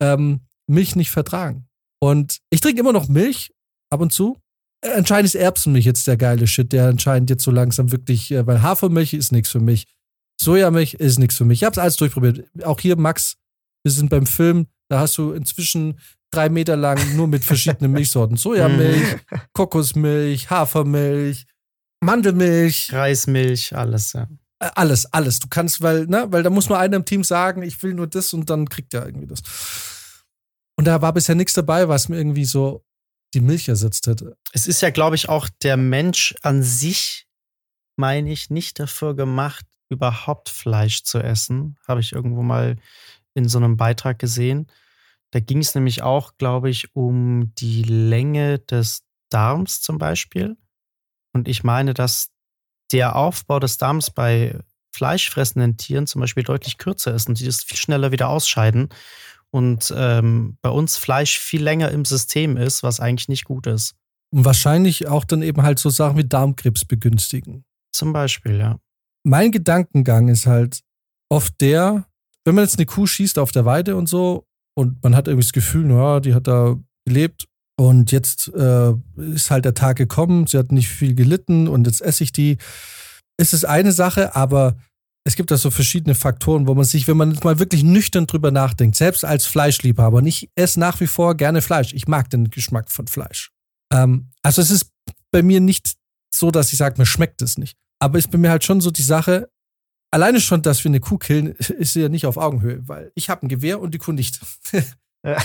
ähm, Milch nicht vertragen. Und ich trinke immer noch Milch ab und zu. Äh, Anscheinend ist Erbsenmilch jetzt der geile Shit, der anscheinend jetzt so langsam wirklich, äh, weil Hafermilch ist nichts für mich. Sojamilch ist nichts für mich. Ich habe es alles durchprobiert. Auch hier, Max, wir sind beim Film, da hast du inzwischen drei Meter lang nur mit verschiedenen [LAUGHS] Milchsorten. Sojamilch, Kokosmilch, Hafermilch, Mandelmilch. Reismilch, alles, ja. Äh, Alles, alles. Du kannst, weil, ne, weil da muss nur einer im Team sagen, ich will nur das und dann kriegt er irgendwie das. Und da war bisher nichts dabei, was mir irgendwie so die Milch ersetzt hätte. Es ist ja, glaube ich, auch der Mensch an sich, meine ich, nicht dafür gemacht, überhaupt Fleisch zu essen. Habe ich irgendwo mal in so einem Beitrag gesehen. Da ging es nämlich auch, glaube ich, um die Länge des Darms zum Beispiel. Und ich meine, dass der Aufbau des Darms bei fleischfressenden Tieren zum Beispiel deutlich kürzer ist und die das viel schneller wieder ausscheiden. Und ähm, bei uns Fleisch viel länger im System ist, was eigentlich nicht gut ist. Und wahrscheinlich auch dann eben halt so Sachen wie Darmkrebs begünstigen. Zum Beispiel, ja. Mein Gedankengang ist halt oft der, wenn man jetzt eine Kuh schießt auf der Weide und so und man hat irgendwie das Gefühl, ja, die hat da gelebt und jetzt äh, ist halt der Tag gekommen, sie hat nicht viel gelitten und jetzt esse ich die. Es ist eine Sache, aber es gibt da so verschiedene Faktoren, wo man sich, wenn man jetzt mal wirklich nüchtern drüber nachdenkt, selbst als Fleischliebhaber, und ich esse nach wie vor gerne Fleisch. Ich mag den Geschmack von Fleisch. Ähm, also es ist bei mir nicht so, dass ich sage, mir schmeckt es nicht. Aber es ist bei mir halt schon so die Sache, alleine schon, dass wir eine Kuh killen, [LAUGHS] ist ja nicht auf Augenhöhe, weil ich habe ein Gewehr und die Kuh nicht. Ja. [LAUGHS]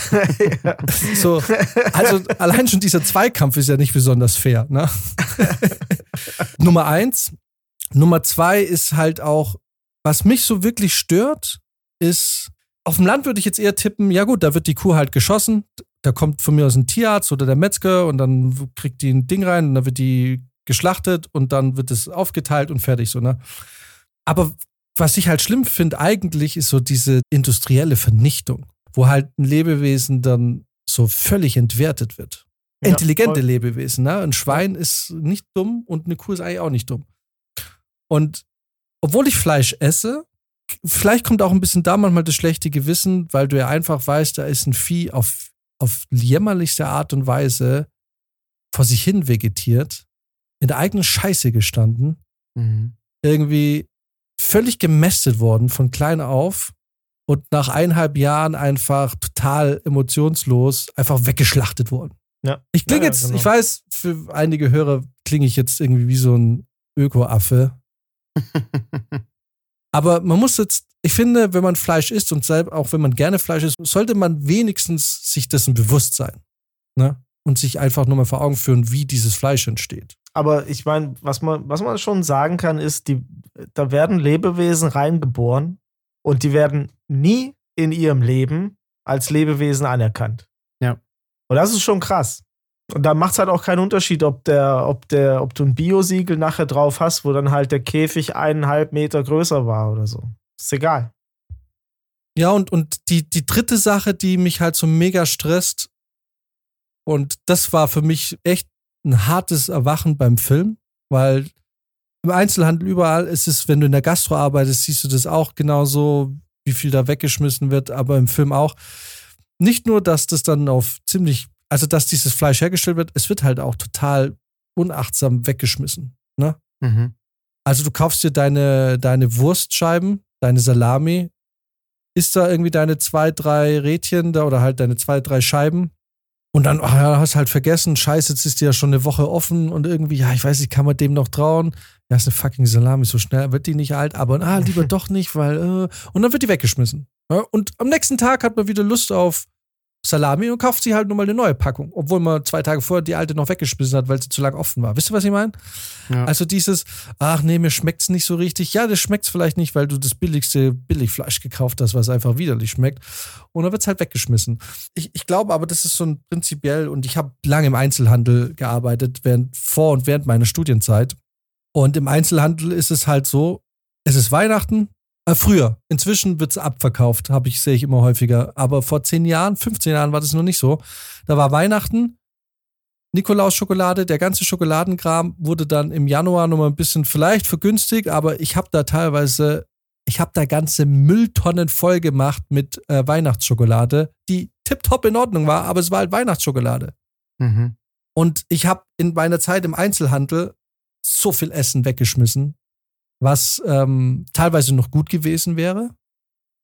so, also [LAUGHS] allein schon dieser Zweikampf ist ja nicht besonders fair. Ne? Nummer eins. Nummer zwei ist halt auch, was mich so wirklich stört, ist, auf dem Land würde ich jetzt eher tippen, ja gut, da wird die Kuh halt geschossen, da kommt von mir aus ein Tierarzt oder der Metzger und dann kriegt die ein Ding rein und dann wird die geschlachtet und dann wird es aufgeteilt und fertig so, ne? Aber was ich halt schlimm finde eigentlich ist so diese industrielle Vernichtung, wo halt ein Lebewesen dann so völlig entwertet wird. Ja, Intelligente voll. Lebewesen, ne? Ein Schwein ist nicht dumm und eine Kuh ist eigentlich auch nicht dumm. Und obwohl ich Fleisch esse, vielleicht kommt auch ein bisschen da manchmal das schlechte Gewissen, weil du ja einfach weißt, da ist ein Vieh auf, auf jämmerlichste Art und Weise vor sich hin vegetiert, in der eigenen Scheiße gestanden, Mhm. irgendwie völlig gemästet worden von klein auf und nach eineinhalb Jahren einfach total emotionslos einfach weggeschlachtet worden. Ja. Ich klinge Ja, jetzt, genau. ich weiß, für einige Hörer klinge ich jetzt irgendwie wie so ein Öko-Affe. [LAUGHS] Aber man muss jetzt, ich finde, wenn man Fleisch isst und selbst, auch wenn man gerne Fleisch isst, sollte man wenigstens sich dessen bewusst sein. Ne? Und sich einfach nur mal vor Augen führen, wie dieses Fleisch entsteht. Aber ich meine, was man, was man schon sagen kann, ist, die, da werden Lebewesen reingeboren und die werden nie in ihrem Leben als Lebewesen anerkannt. Ja. Und das ist schon krass. Und da macht es halt auch keinen Unterschied, ob der, ob der, ob du ein Biosiegel nachher drauf hast, wo dann halt der Käfig eineinhalb Meter größer war oder so. Ist egal. Ja, und, und die, die dritte Sache, die mich halt so mega stresst, und das war für mich echt ein hartes Erwachen beim Film, weil im Einzelhandel überall ist es, wenn du in der Gastro arbeitest, siehst du das auch genauso, wie viel da weggeschmissen wird, aber im Film auch. Nicht nur, dass das dann auf ziemlich, also dass dieses Fleisch hergestellt wird, es wird halt auch total unachtsam weggeschmissen. Ne? Mhm. Also du kaufst dir deine, deine Wurstscheiben, deine Salami, isst da irgendwie deine zwei, drei Rädchen da oder halt deine zwei, drei Scheiben und dann, ach ja, hast halt vergessen, scheiße, jetzt ist die ja schon eine Woche offen und irgendwie, ja, ich weiß nicht, kann man dem noch trauen? Ja, ist eine fucking Salami, so schnell wird die nicht alt, aber ah, lieber [LAUGHS] doch nicht, weil, äh, und dann wird die weggeschmissen. Ja, und am nächsten Tag hat man wieder Lust auf Salami und kauft sie halt nochmal eine neue Packung, obwohl man zwei Tage vorher die alte noch weggeschmissen hat, weil sie zu lang offen war. Wisst ihr, was ich meine? Ja. Also dieses, ach nee, mir schmeckt's nicht so richtig. Ja, das schmeckt's vielleicht nicht, weil du das billigste Billigfleisch gekauft hast, was einfach widerlich schmeckt. Und dann wird's halt weggeschmissen. Ich, ich glaube aber, das ist so ein prinzipiell, und ich habe lange im Einzelhandel gearbeitet, während, vor und während meiner Studienzeit. Und im Einzelhandel ist es halt so, es ist Weihnachten, äh, früher. Inzwischen wird's abverkauft, habe ich, sehe ich immer häufiger. Aber vor 10 Jahren, 15 Jahren war das noch nicht so. Da war Weihnachten, Nikolaus-Schokolade, der ganze Schokoladenkram wurde dann im Januar nochmal ein bisschen vielleicht vergünstigt, aber ich habe da teilweise, ich habe da ganze Mülltonnen voll gemacht mit äh, Weihnachtsschokolade, die tipptopp in Ordnung war, aber es war halt Weihnachtsschokolade. Mhm. Und ich habe in meiner Zeit im Einzelhandel so viel Essen weggeschmissen, was ähm, teilweise noch gut gewesen wäre,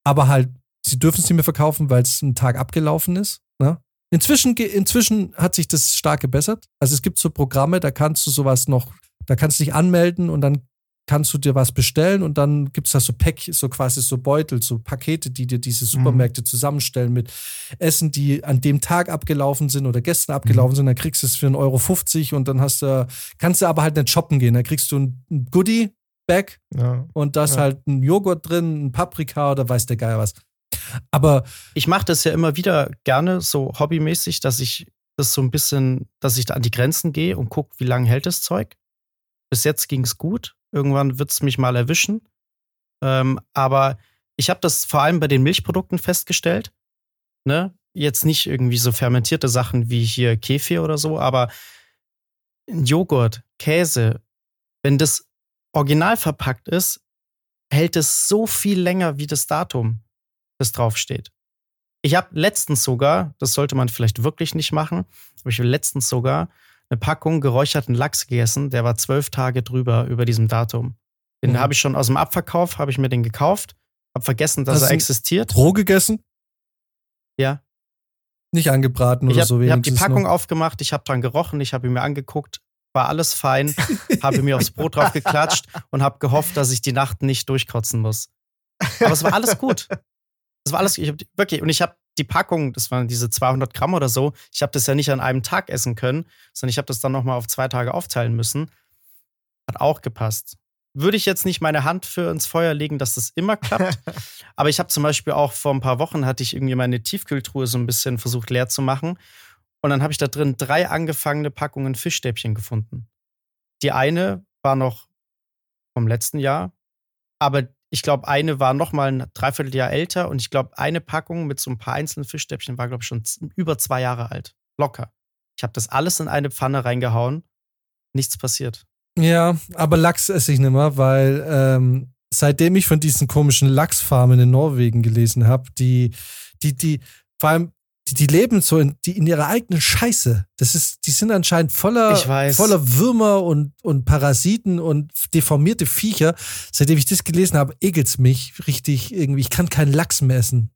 aber halt, sie dürfen es nicht mehr verkaufen, weil es ein Tag abgelaufen ist. Ne? Inzwischen, inzwischen hat sich das stark gebessert. Also es gibt so Programme, da kannst du sowas noch, da kannst du dich anmelden und dann kannst du dir was bestellen und dann gibt es da so Pack, so quasi so Beutel, so Pakete, die dir diese Supermärkte mhm. zusammenstellen mit Essen, die an dem Tag abgelaufen sind oder gestern abgelaufen mhm. sind. Dann kriegst du es für 1,50 Euro und dann hast du, kannst du aber halt nicht shoppen gehen. Da kriegst du ein Goodie-Bag ja. und da ist ja. halt ein Joghurt drin, ein Paprika oder weiß der Geier was. Aber ich mache das ja immer wieder gerne so hobbymäßig, dass ich das so ein bisschen, dass ich da an die Grenzen gehe und gucke, wie lange hält das Zeug. Bis jetzt ging es gut. Irgendwann wird es mich mal erwischen. Ähm, aber ich habe das vor allem bei den Milchprodukten festgestellt. Ne? Jetzt nicht irgendwie so fermentierte Sachen wie hier Kefir oder so, aber Joghurt, Käse, wenn das original verpackt ist, hält es so viel länger wie das Datum das draufsteht. Ich habe letztens sogar, das sollte man vielleicht wirklich nicht machen, aber ich habe letztens sogar eine Packung geräucherten Lachs gegessen, der war zwölf Tage drüber über diesem Datum. Den mhm. habe ich schon aus dem Abverkauf, habe ich mir den gekauft, habe vergessen, dass Hast er existiert. Roh gegessen? Ja. Nicht angebraten oder hab, so Ich habe die Packung noch. aufgemacht, ich habe dran gerochen, ich habe ihn mir angeguckt, war alles fein, habe mir aufs Brot drauf geklatscht [LAUGHS] und habe gehofft, dass ich die Nacht nicht durchkotzen muss. Aber es war alles gut. Das war alles, ich hab, wirklich, und ich habe die Packung, das waren diese 200 Gramm oder so, ich habe das ja nicht an einem Tag essen können, sondern ich habe das dann nochmal auf zwei Tage aufteilen müssen. Hat auch gepasst. Würde ich jetzt nicht meine Hand für ins Feuer legen, dass das immer klappt. [LAUGHS] Aber ich habe zum Beispiel auch vor ein paar Wochen hatte ich irgendwie meine Tiefkühltruhe so ein bisschen versucht leer zu machen. Und dann habe ich da drin drei angefangene Packungen Fischstäbchen gefunden. Die eine war noch vom letzten Jahr, aber ich glaube, eine war noch mal ein Dreivierteljahr älter und ich glaube, eine Packung mit so ein paar einzelnen Fischstäbchen war, glaube ich, schon über zwei Jahre alt. Locker. Ich habe das alles in eine Pfanne reingehauen. Nichts passiert. Ja, aber Lachs esse ich nicht mehr, weil ähm, seitdem ich von diesen komischen Lachsfarmen in Norwegen gelesen habe, die, die, die, vor allem die, die leben so in, die, in ihrer eigenen Scheiße. Das ist, die sind anscheinend voller, voller Würmer und, und Parasiten und deformierte Viecher. Seitdem ich das gelesen habe, ekelt's mich richtig irgendwie. Ich kann keinen Lachs mehr essen.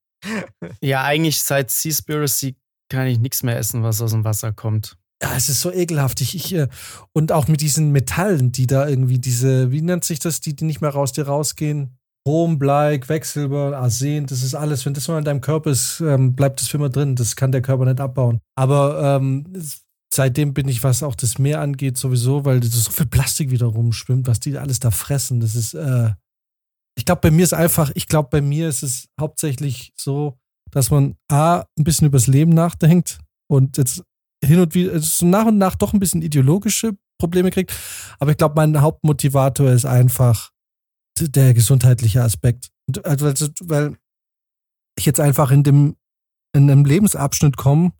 Ja, eigentlich seit Seaspiracy kann ich nichts mehr essen, was aus dem Wasser kommt. Ja, es ist so ekelhaft. Ich, ich, äh, und auch mit diesen Metallen, die da irgendwie diese, wie nennt sich das, die, die nicht mehr raus dir rausgehen? Chrom, Blei, Quecksilber, Arsen, das ist alles. Wenn das mal in deinem Körper ist, ähm, bleibt das für immer drin. Das kann der Körper nicht abbauen. Aber ähm, seitdem bin ich, was auch das Meer angeht, sowieso, weil so viel Plastik wieder rumschwimmt, was die alles da fressen. Das ist, äh, ich glaube, bei mir ist einfach, ich glaube, bei mir ist es hauptsächlich so, dass man A, ein bisschen übers Leben nachdenkt und jetzt hin und wieder, so nach und nach doch ein bisschen ideologische Probleme kriegt. Aber ich glaube, mein Hauptmotivator ist einfach, der gesundheitliche Aspekt. Also, weil ich jetzt einfach in dem in einem Lebensabschnitt komme,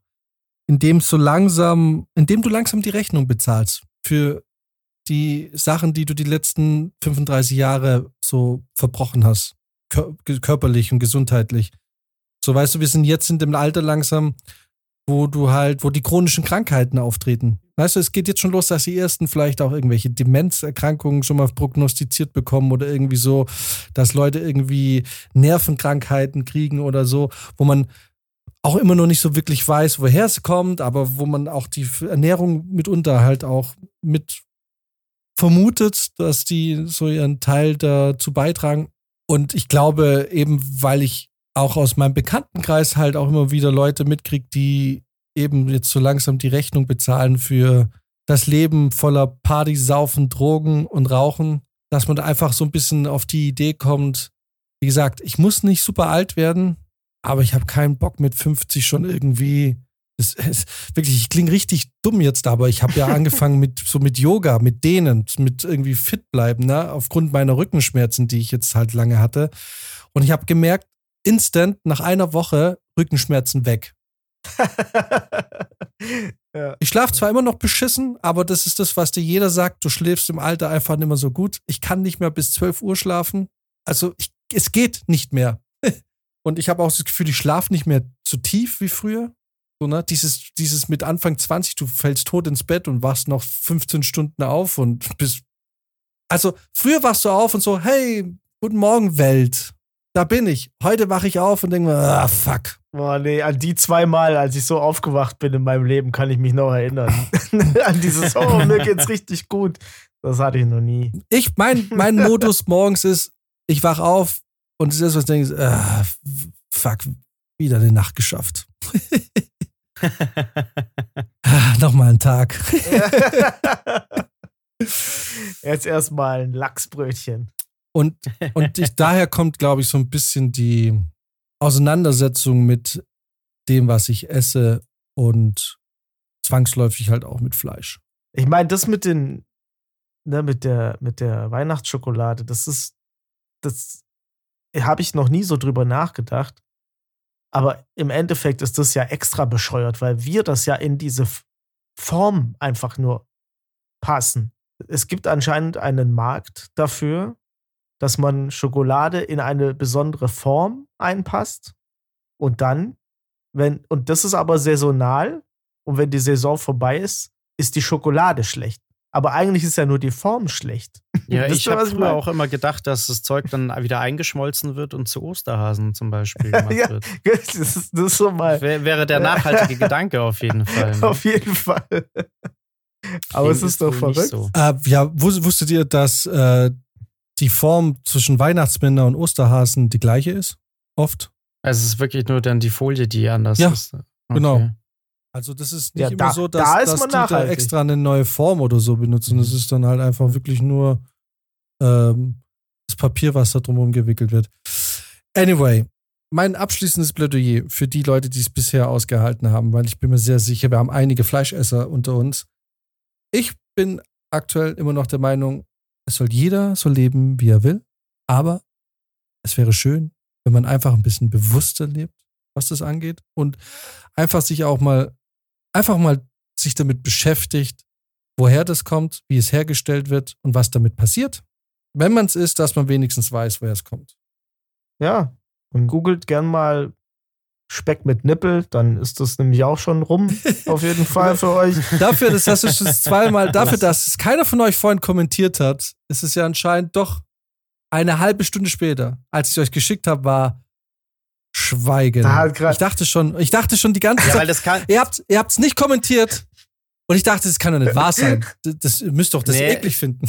in dem so langsam, in dem du langsam die Rechnung bezahlst für die Sachen, die du die letzten 35 Jahre so verbrochen hast, körperlich und gesundheitlich. So weißt du, wir sind jetzt in dem Alter langsam, wo du halt, wo die chronischen Krankheiten auftreten. Weißt du, es geht jetzt schon los, dass die ersten vielleicht auch irgendwelche Demenzerkrankungen schon mal prognostiziert bekommen oder irgendwie so, dass Leute irgendwie Nervenkrankheiten kriegen oder so, wo man auch immer noch nicht so wirklich weiß, woher es kommt, aber wo man auch die Ernährung mitunter halt auch mit vermutet, dass die so ihren Teil dazu beitragen. Und ich glaube eben, weil ich auch aus meinem Bekanntenkreis halt auch immer wieder Leute mitkriegt, die eben jetzt so langsam die Rechnung bezahlen für das Leben voller Party, Saufen, Drogen und Rauchen, dass man da einfach so ein bisschen auf die Idee kommt, wie gesagt, ich muss nicht super alt werden, aber ich habe keinen Bock mit 50 schon irgendwie. Es, es, wirklich, ich klinge richtig dumm jetzt, aber ich habe ja [LAUGHS] angefangen mit so mit Yoga, mit Dehnen, mit irgendwie fit bleiben, ne? aufgrund meiner Rückenschmerzen, die ich jetzt halt lange hatte. Und ich habe gemerkt, instant nach einer Woche Rückenschmerzen weg. [LAUGHS] ja. Ich schlafe zwar immer noch beschissen, aber das ist das, was dir jeder sagt. Du schläfst im Alter einfach nicht mehr so gut. Ich kann nicht mehr bis 12 Uhr schlafen. Also ich, es geht nicht mehr. [LAUGHS] Und ich habe auch das Gefühl, ich schlafe nicht mehr so tief wie früher. So, ne? dieses, dieses mit Anfang 20, du fällst tot ins Bett und wachst noch 15 Stunden auf und bist. Also früher wachst du auf und so, hey, guten Morgen, Welt da bin ich. Heute wache ich auf und denke mir, ah, fuck. Boah, nee, an die zweimal, als ich so aufgewacht bin in meinem Leben, kann ich mich noch erinnern. [LAUGHS] an dieses, oh, mir geht's richtig gut. Das hatte ich noch nie. Ich, mein, mein [LAUGHS] Modus morgens ist, ich wach auf und das ist was denke ich, ah, fuck, wieder eine Nacht geschafft. [LAUGHS] ah, Nochmal ein Tag. Jetzt erstmal ein Lachsbrötchen. Und, und ich, [LAUGHS] daher kommt, glaube ich, so ein bisschen die Auseinandersetzung mit dem, was ich esse und zwangsläufig halt auch mit Fleisch. Ich meine, das mit den, ne, mit der, mit der Weihnachtsschokolade, das ist, das habe ich noch nie so drüber nachgedacht. Aber im Endeffekt ist das ja extra bescheuert, weil wir das ja in diese Form einfach nur passen. Es gibt anscheinend einen Markt dafür, dass man Schokolade in eine besondere Form einpasst und dann, wenn, und das ist aber saisonal und wenn die Saison vorbei ist, ist die Schokolade schlecht. Aber eigentlich ist ja nur die Form schlecht. Ja, [LAUGHS] ich habe früher auch immer gedacht, dass das Zeug dann wieder eingeschmolzen wird und zu Osterhasen zum Beispiel [LAUGHS] gemacht ja, wird. Das ist, das ist so mal. Wäre der nachhaltige [LAUGHS] Gedanke auf jeden Fall. Ne? Auf jeden Fall. Aber es ist doch verrückt. So. Äh, ja, wusstet ihr, dass äh, die Form zwischen Weihnachtsmänner und Osterhasen die gleiche ist? Oft? Also es ist wirklich nur dann die Folie, die anders ja, ist. Okay. Genau. Also das ist nicht ja, immer da, so, dass, da dass die da extra eine neue Form oder so benutzen. Das ist dann halt einfach wirklich nur ähm, das Papier, was da drumherum gewickelt wird. Anyway, mein abschließendes Plädoyer für die Leute, die es bisher ausgehalten haben, weil ich bin mir sehr sicher, wir haben einige Fleischesser unter uns. Ich bin aktuell immer noch der Meinung, es soll jeder so leben, wie er will, aber es wäre schön, wenn man einfach ein bisschen bewusster lebt, was das angeht und einfach sich auch mal einfach mal sich damit beschäftigt, woher das kommt, wie es hergestellt wird und was damit passiert. Wenn man es isst, dass man wenigstens weiß, woher es kommt. Ja, und googelt gern mal Speck mit Nippel, dann ist das nämlich auch schon rum, [LAUGHS] auf jeden Fall für euch. Dafür, das hast du schon [LAUGHS] zweimal, dafür, dass es keiner von euch vorhin kommentiert hat, ist es ja anscheinend doch eine halbe Stunde später, als ich euch geschickt habe, war Schweigen. ich dachte schon, ich dachte schon die ganze ja, Zeit. Weil das kann ihr habt ihr habt's nicht kommentiert. Und ich dachte, das kann doch nicht wahr sein. Das, das müsst doch das nee. eklig finden.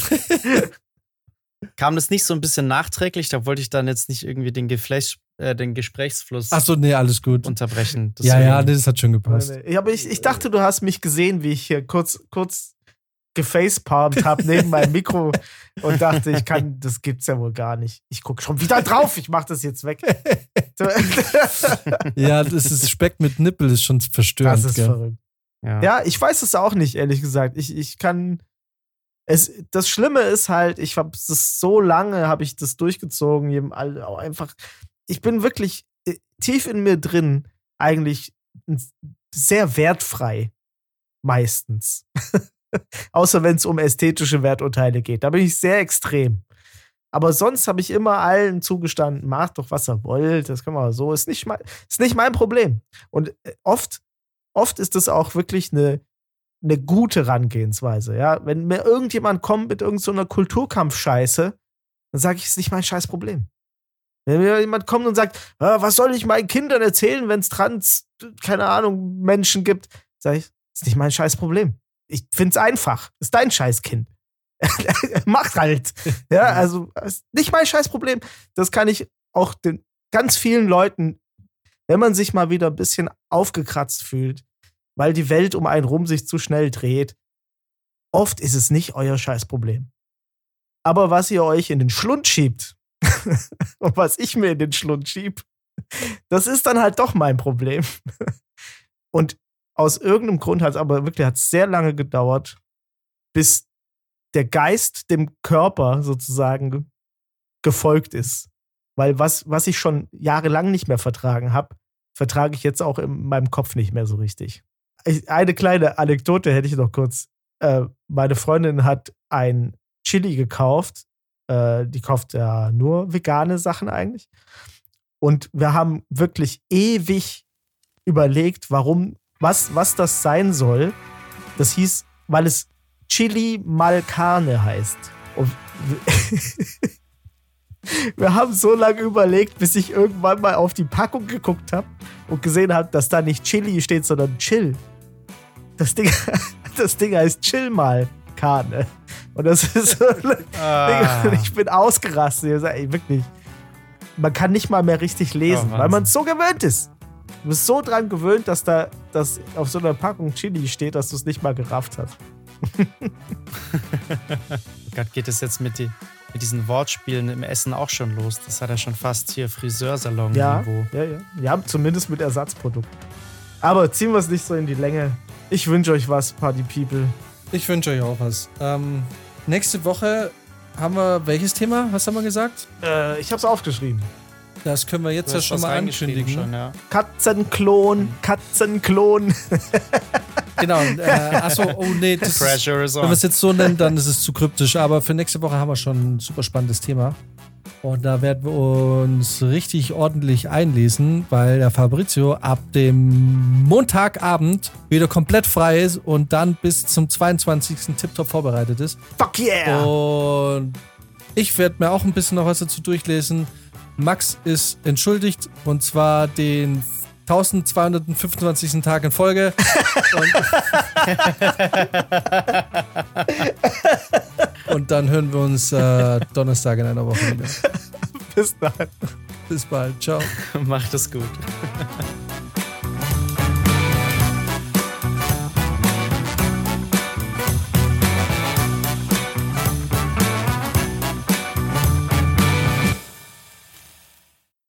Kam das nicht so ein bisschen nachträglich? Da wollte ich dann jetzt nicht irgendwie den, Geflecht, äh, den Gesprächsfluss Ach so, nee, alles gut. unterbrechen. Deswegen. Ja, ja, das hat schon gepasst. Nee, nee. Aber ich, ich dachte, du hast mich gesehen, wie ich hier kurz, kurz gefacepalmt habe neben [LAUGHS] meinem Mikro und dachte, ich kann, das gibt's ja wohl gar nicht. Ich gucke schon wieder drauf, ich mach das jetzt weg. ja, das ist Speck mit Nippel, ist schon verstörend. Das ist gell? verrückt. Ja. ja. ich weiß es auch nicht, ehrlich gesagt. Ich, ich kann. Es, das Schlimme ist halt, ich habe das so lange, habe ich das durchgezogen, einfach. Ich bin wirklich äh, tief in mir drin eigentlich sehr wertfrei. Meistens. [LAUGHS] Außer wenn es um ästhetische Werturteile geht. Da bin ich sehr extrem. Aber sonst habe ich immer allen zugestanden, macht doch, was ihr wollt, das können wir so, ist nicht mein, ist nicht mein Problem. Und äh, oft, oft ist das auch wirklich eine, eine gute Herangehensweise. Ja? Wenn mir irgendjemand kommt mit irgendeiner so Kulturkampfscheiße, dann sage ich, es ist nicht mein scheiß Problem. Wenn mir jemand kommt und sagt, ah, was soll ich meinen Kindern erzählen, wenn es trans, keine Ahnung, Menschen gibt, sage ich, ist nicht mein scheiß Problem ich find's einfach. Ist dein Scheißkind. [LAUGHS] Macht halt. [LAUGHS] Ja, also ist nicht mein Scheißproblem. Das kann ich auch den ganz vielen Leuten, wenn man sich mal wieder ein bisschen aufgekratzt fühlt, weil die Welt um einen rum sich zu schnell dreht. Oft ist es nicht euer Scheißproblem. Aber was ihr euch in den Schlund schiebt [LAUGHS] und was ich mir in den Schlund schieb, das ist dann halt doch mein Problem. [LAUGHS] Und aus irgendeinem Grund hat es aber wirklich hat sehr lange gedauert, bis der Geist dem Körper sozusagen gefolgt ist. Weil was, was ich schon jahrelang nicht mehr vertragen habe, vertrage ich jetzt auch in meinem Kopf nicht mehr so richtig. eine kleine Anekdote hätte ich noch kurz. Äh, meine Freundin hat ein Chili gekauft. Äh, die kauft ja nur vegane Sachen eigentlich. Und wir haben wirklich ewig überlegt, warum was, was das sein soll. Das hieß, weil es Chili mal Carne heißt. Und [LAUGHS] Wir haben so lange überlegt, bis ich irgendwann mal auf die Packung geguckt habe und gesehen habe, dass da nicht Chili steht, sondern Chill. Das Ding, [LAUGHS] das Ding heißt Chill mal, Karne. Und das ist so. [LAUGHS] Ah. Ich bin ausgerastet. Ich sag, ey, wirklich. Man kann nicht mal mehr richtig lesen, Oh, weil man es so gewöhnt ist. Du bist so dran gewöhnt, dass da dass auf so einer Packung Chili steht, dass du es nicht mal gerafft hast. Oh [LAUGHS] Gott, geht es jetzt mit, die, mit diesen Wortspielen im Essen auch schon los? Das hat ja schon fast hier Ja, Friseursalon-Niveau. ja, ja. Wir haben zumindest mit Ersatzprodukt. Aber ziehen wir es nicht so in die Länge. Ich wünsche euch was, Party People. Ich wünsche euch auch was. Ähm, nächste Woche haben wir welches Thema? Was haben wir gesagt? Äh, ich hab's aufgeschrieben. Das können wir jetzt ja schon mal ankündigen. Schon, ja. Katzenklon, Katzenklon. [LAUGHS] Genau. Äh, achso, oh nee, das ist, Pressure is wenn wir es jetzt so nennen, dann ist es zu kryptisch. Aber für nächste Woche haben wir schon ein super spannendes Thema. Und da werden wir uns richtig ordentlich einlesen, weil der Fabrizio ab dem Montagabend wieder komplett frei ist und dann bis zum 22. tiptop vorbereitet ist. Fuck yeah! Und ich werde mir auch ein bisschen noch was dazu durchlesen. Max ist entschuldigt und zwar den 1225. Tag in Folge. Und, und dann hören wir uns äh, Donnerstag in einer Woche wieder. Bis dann. Bis bald. Ciao. Macht es gut.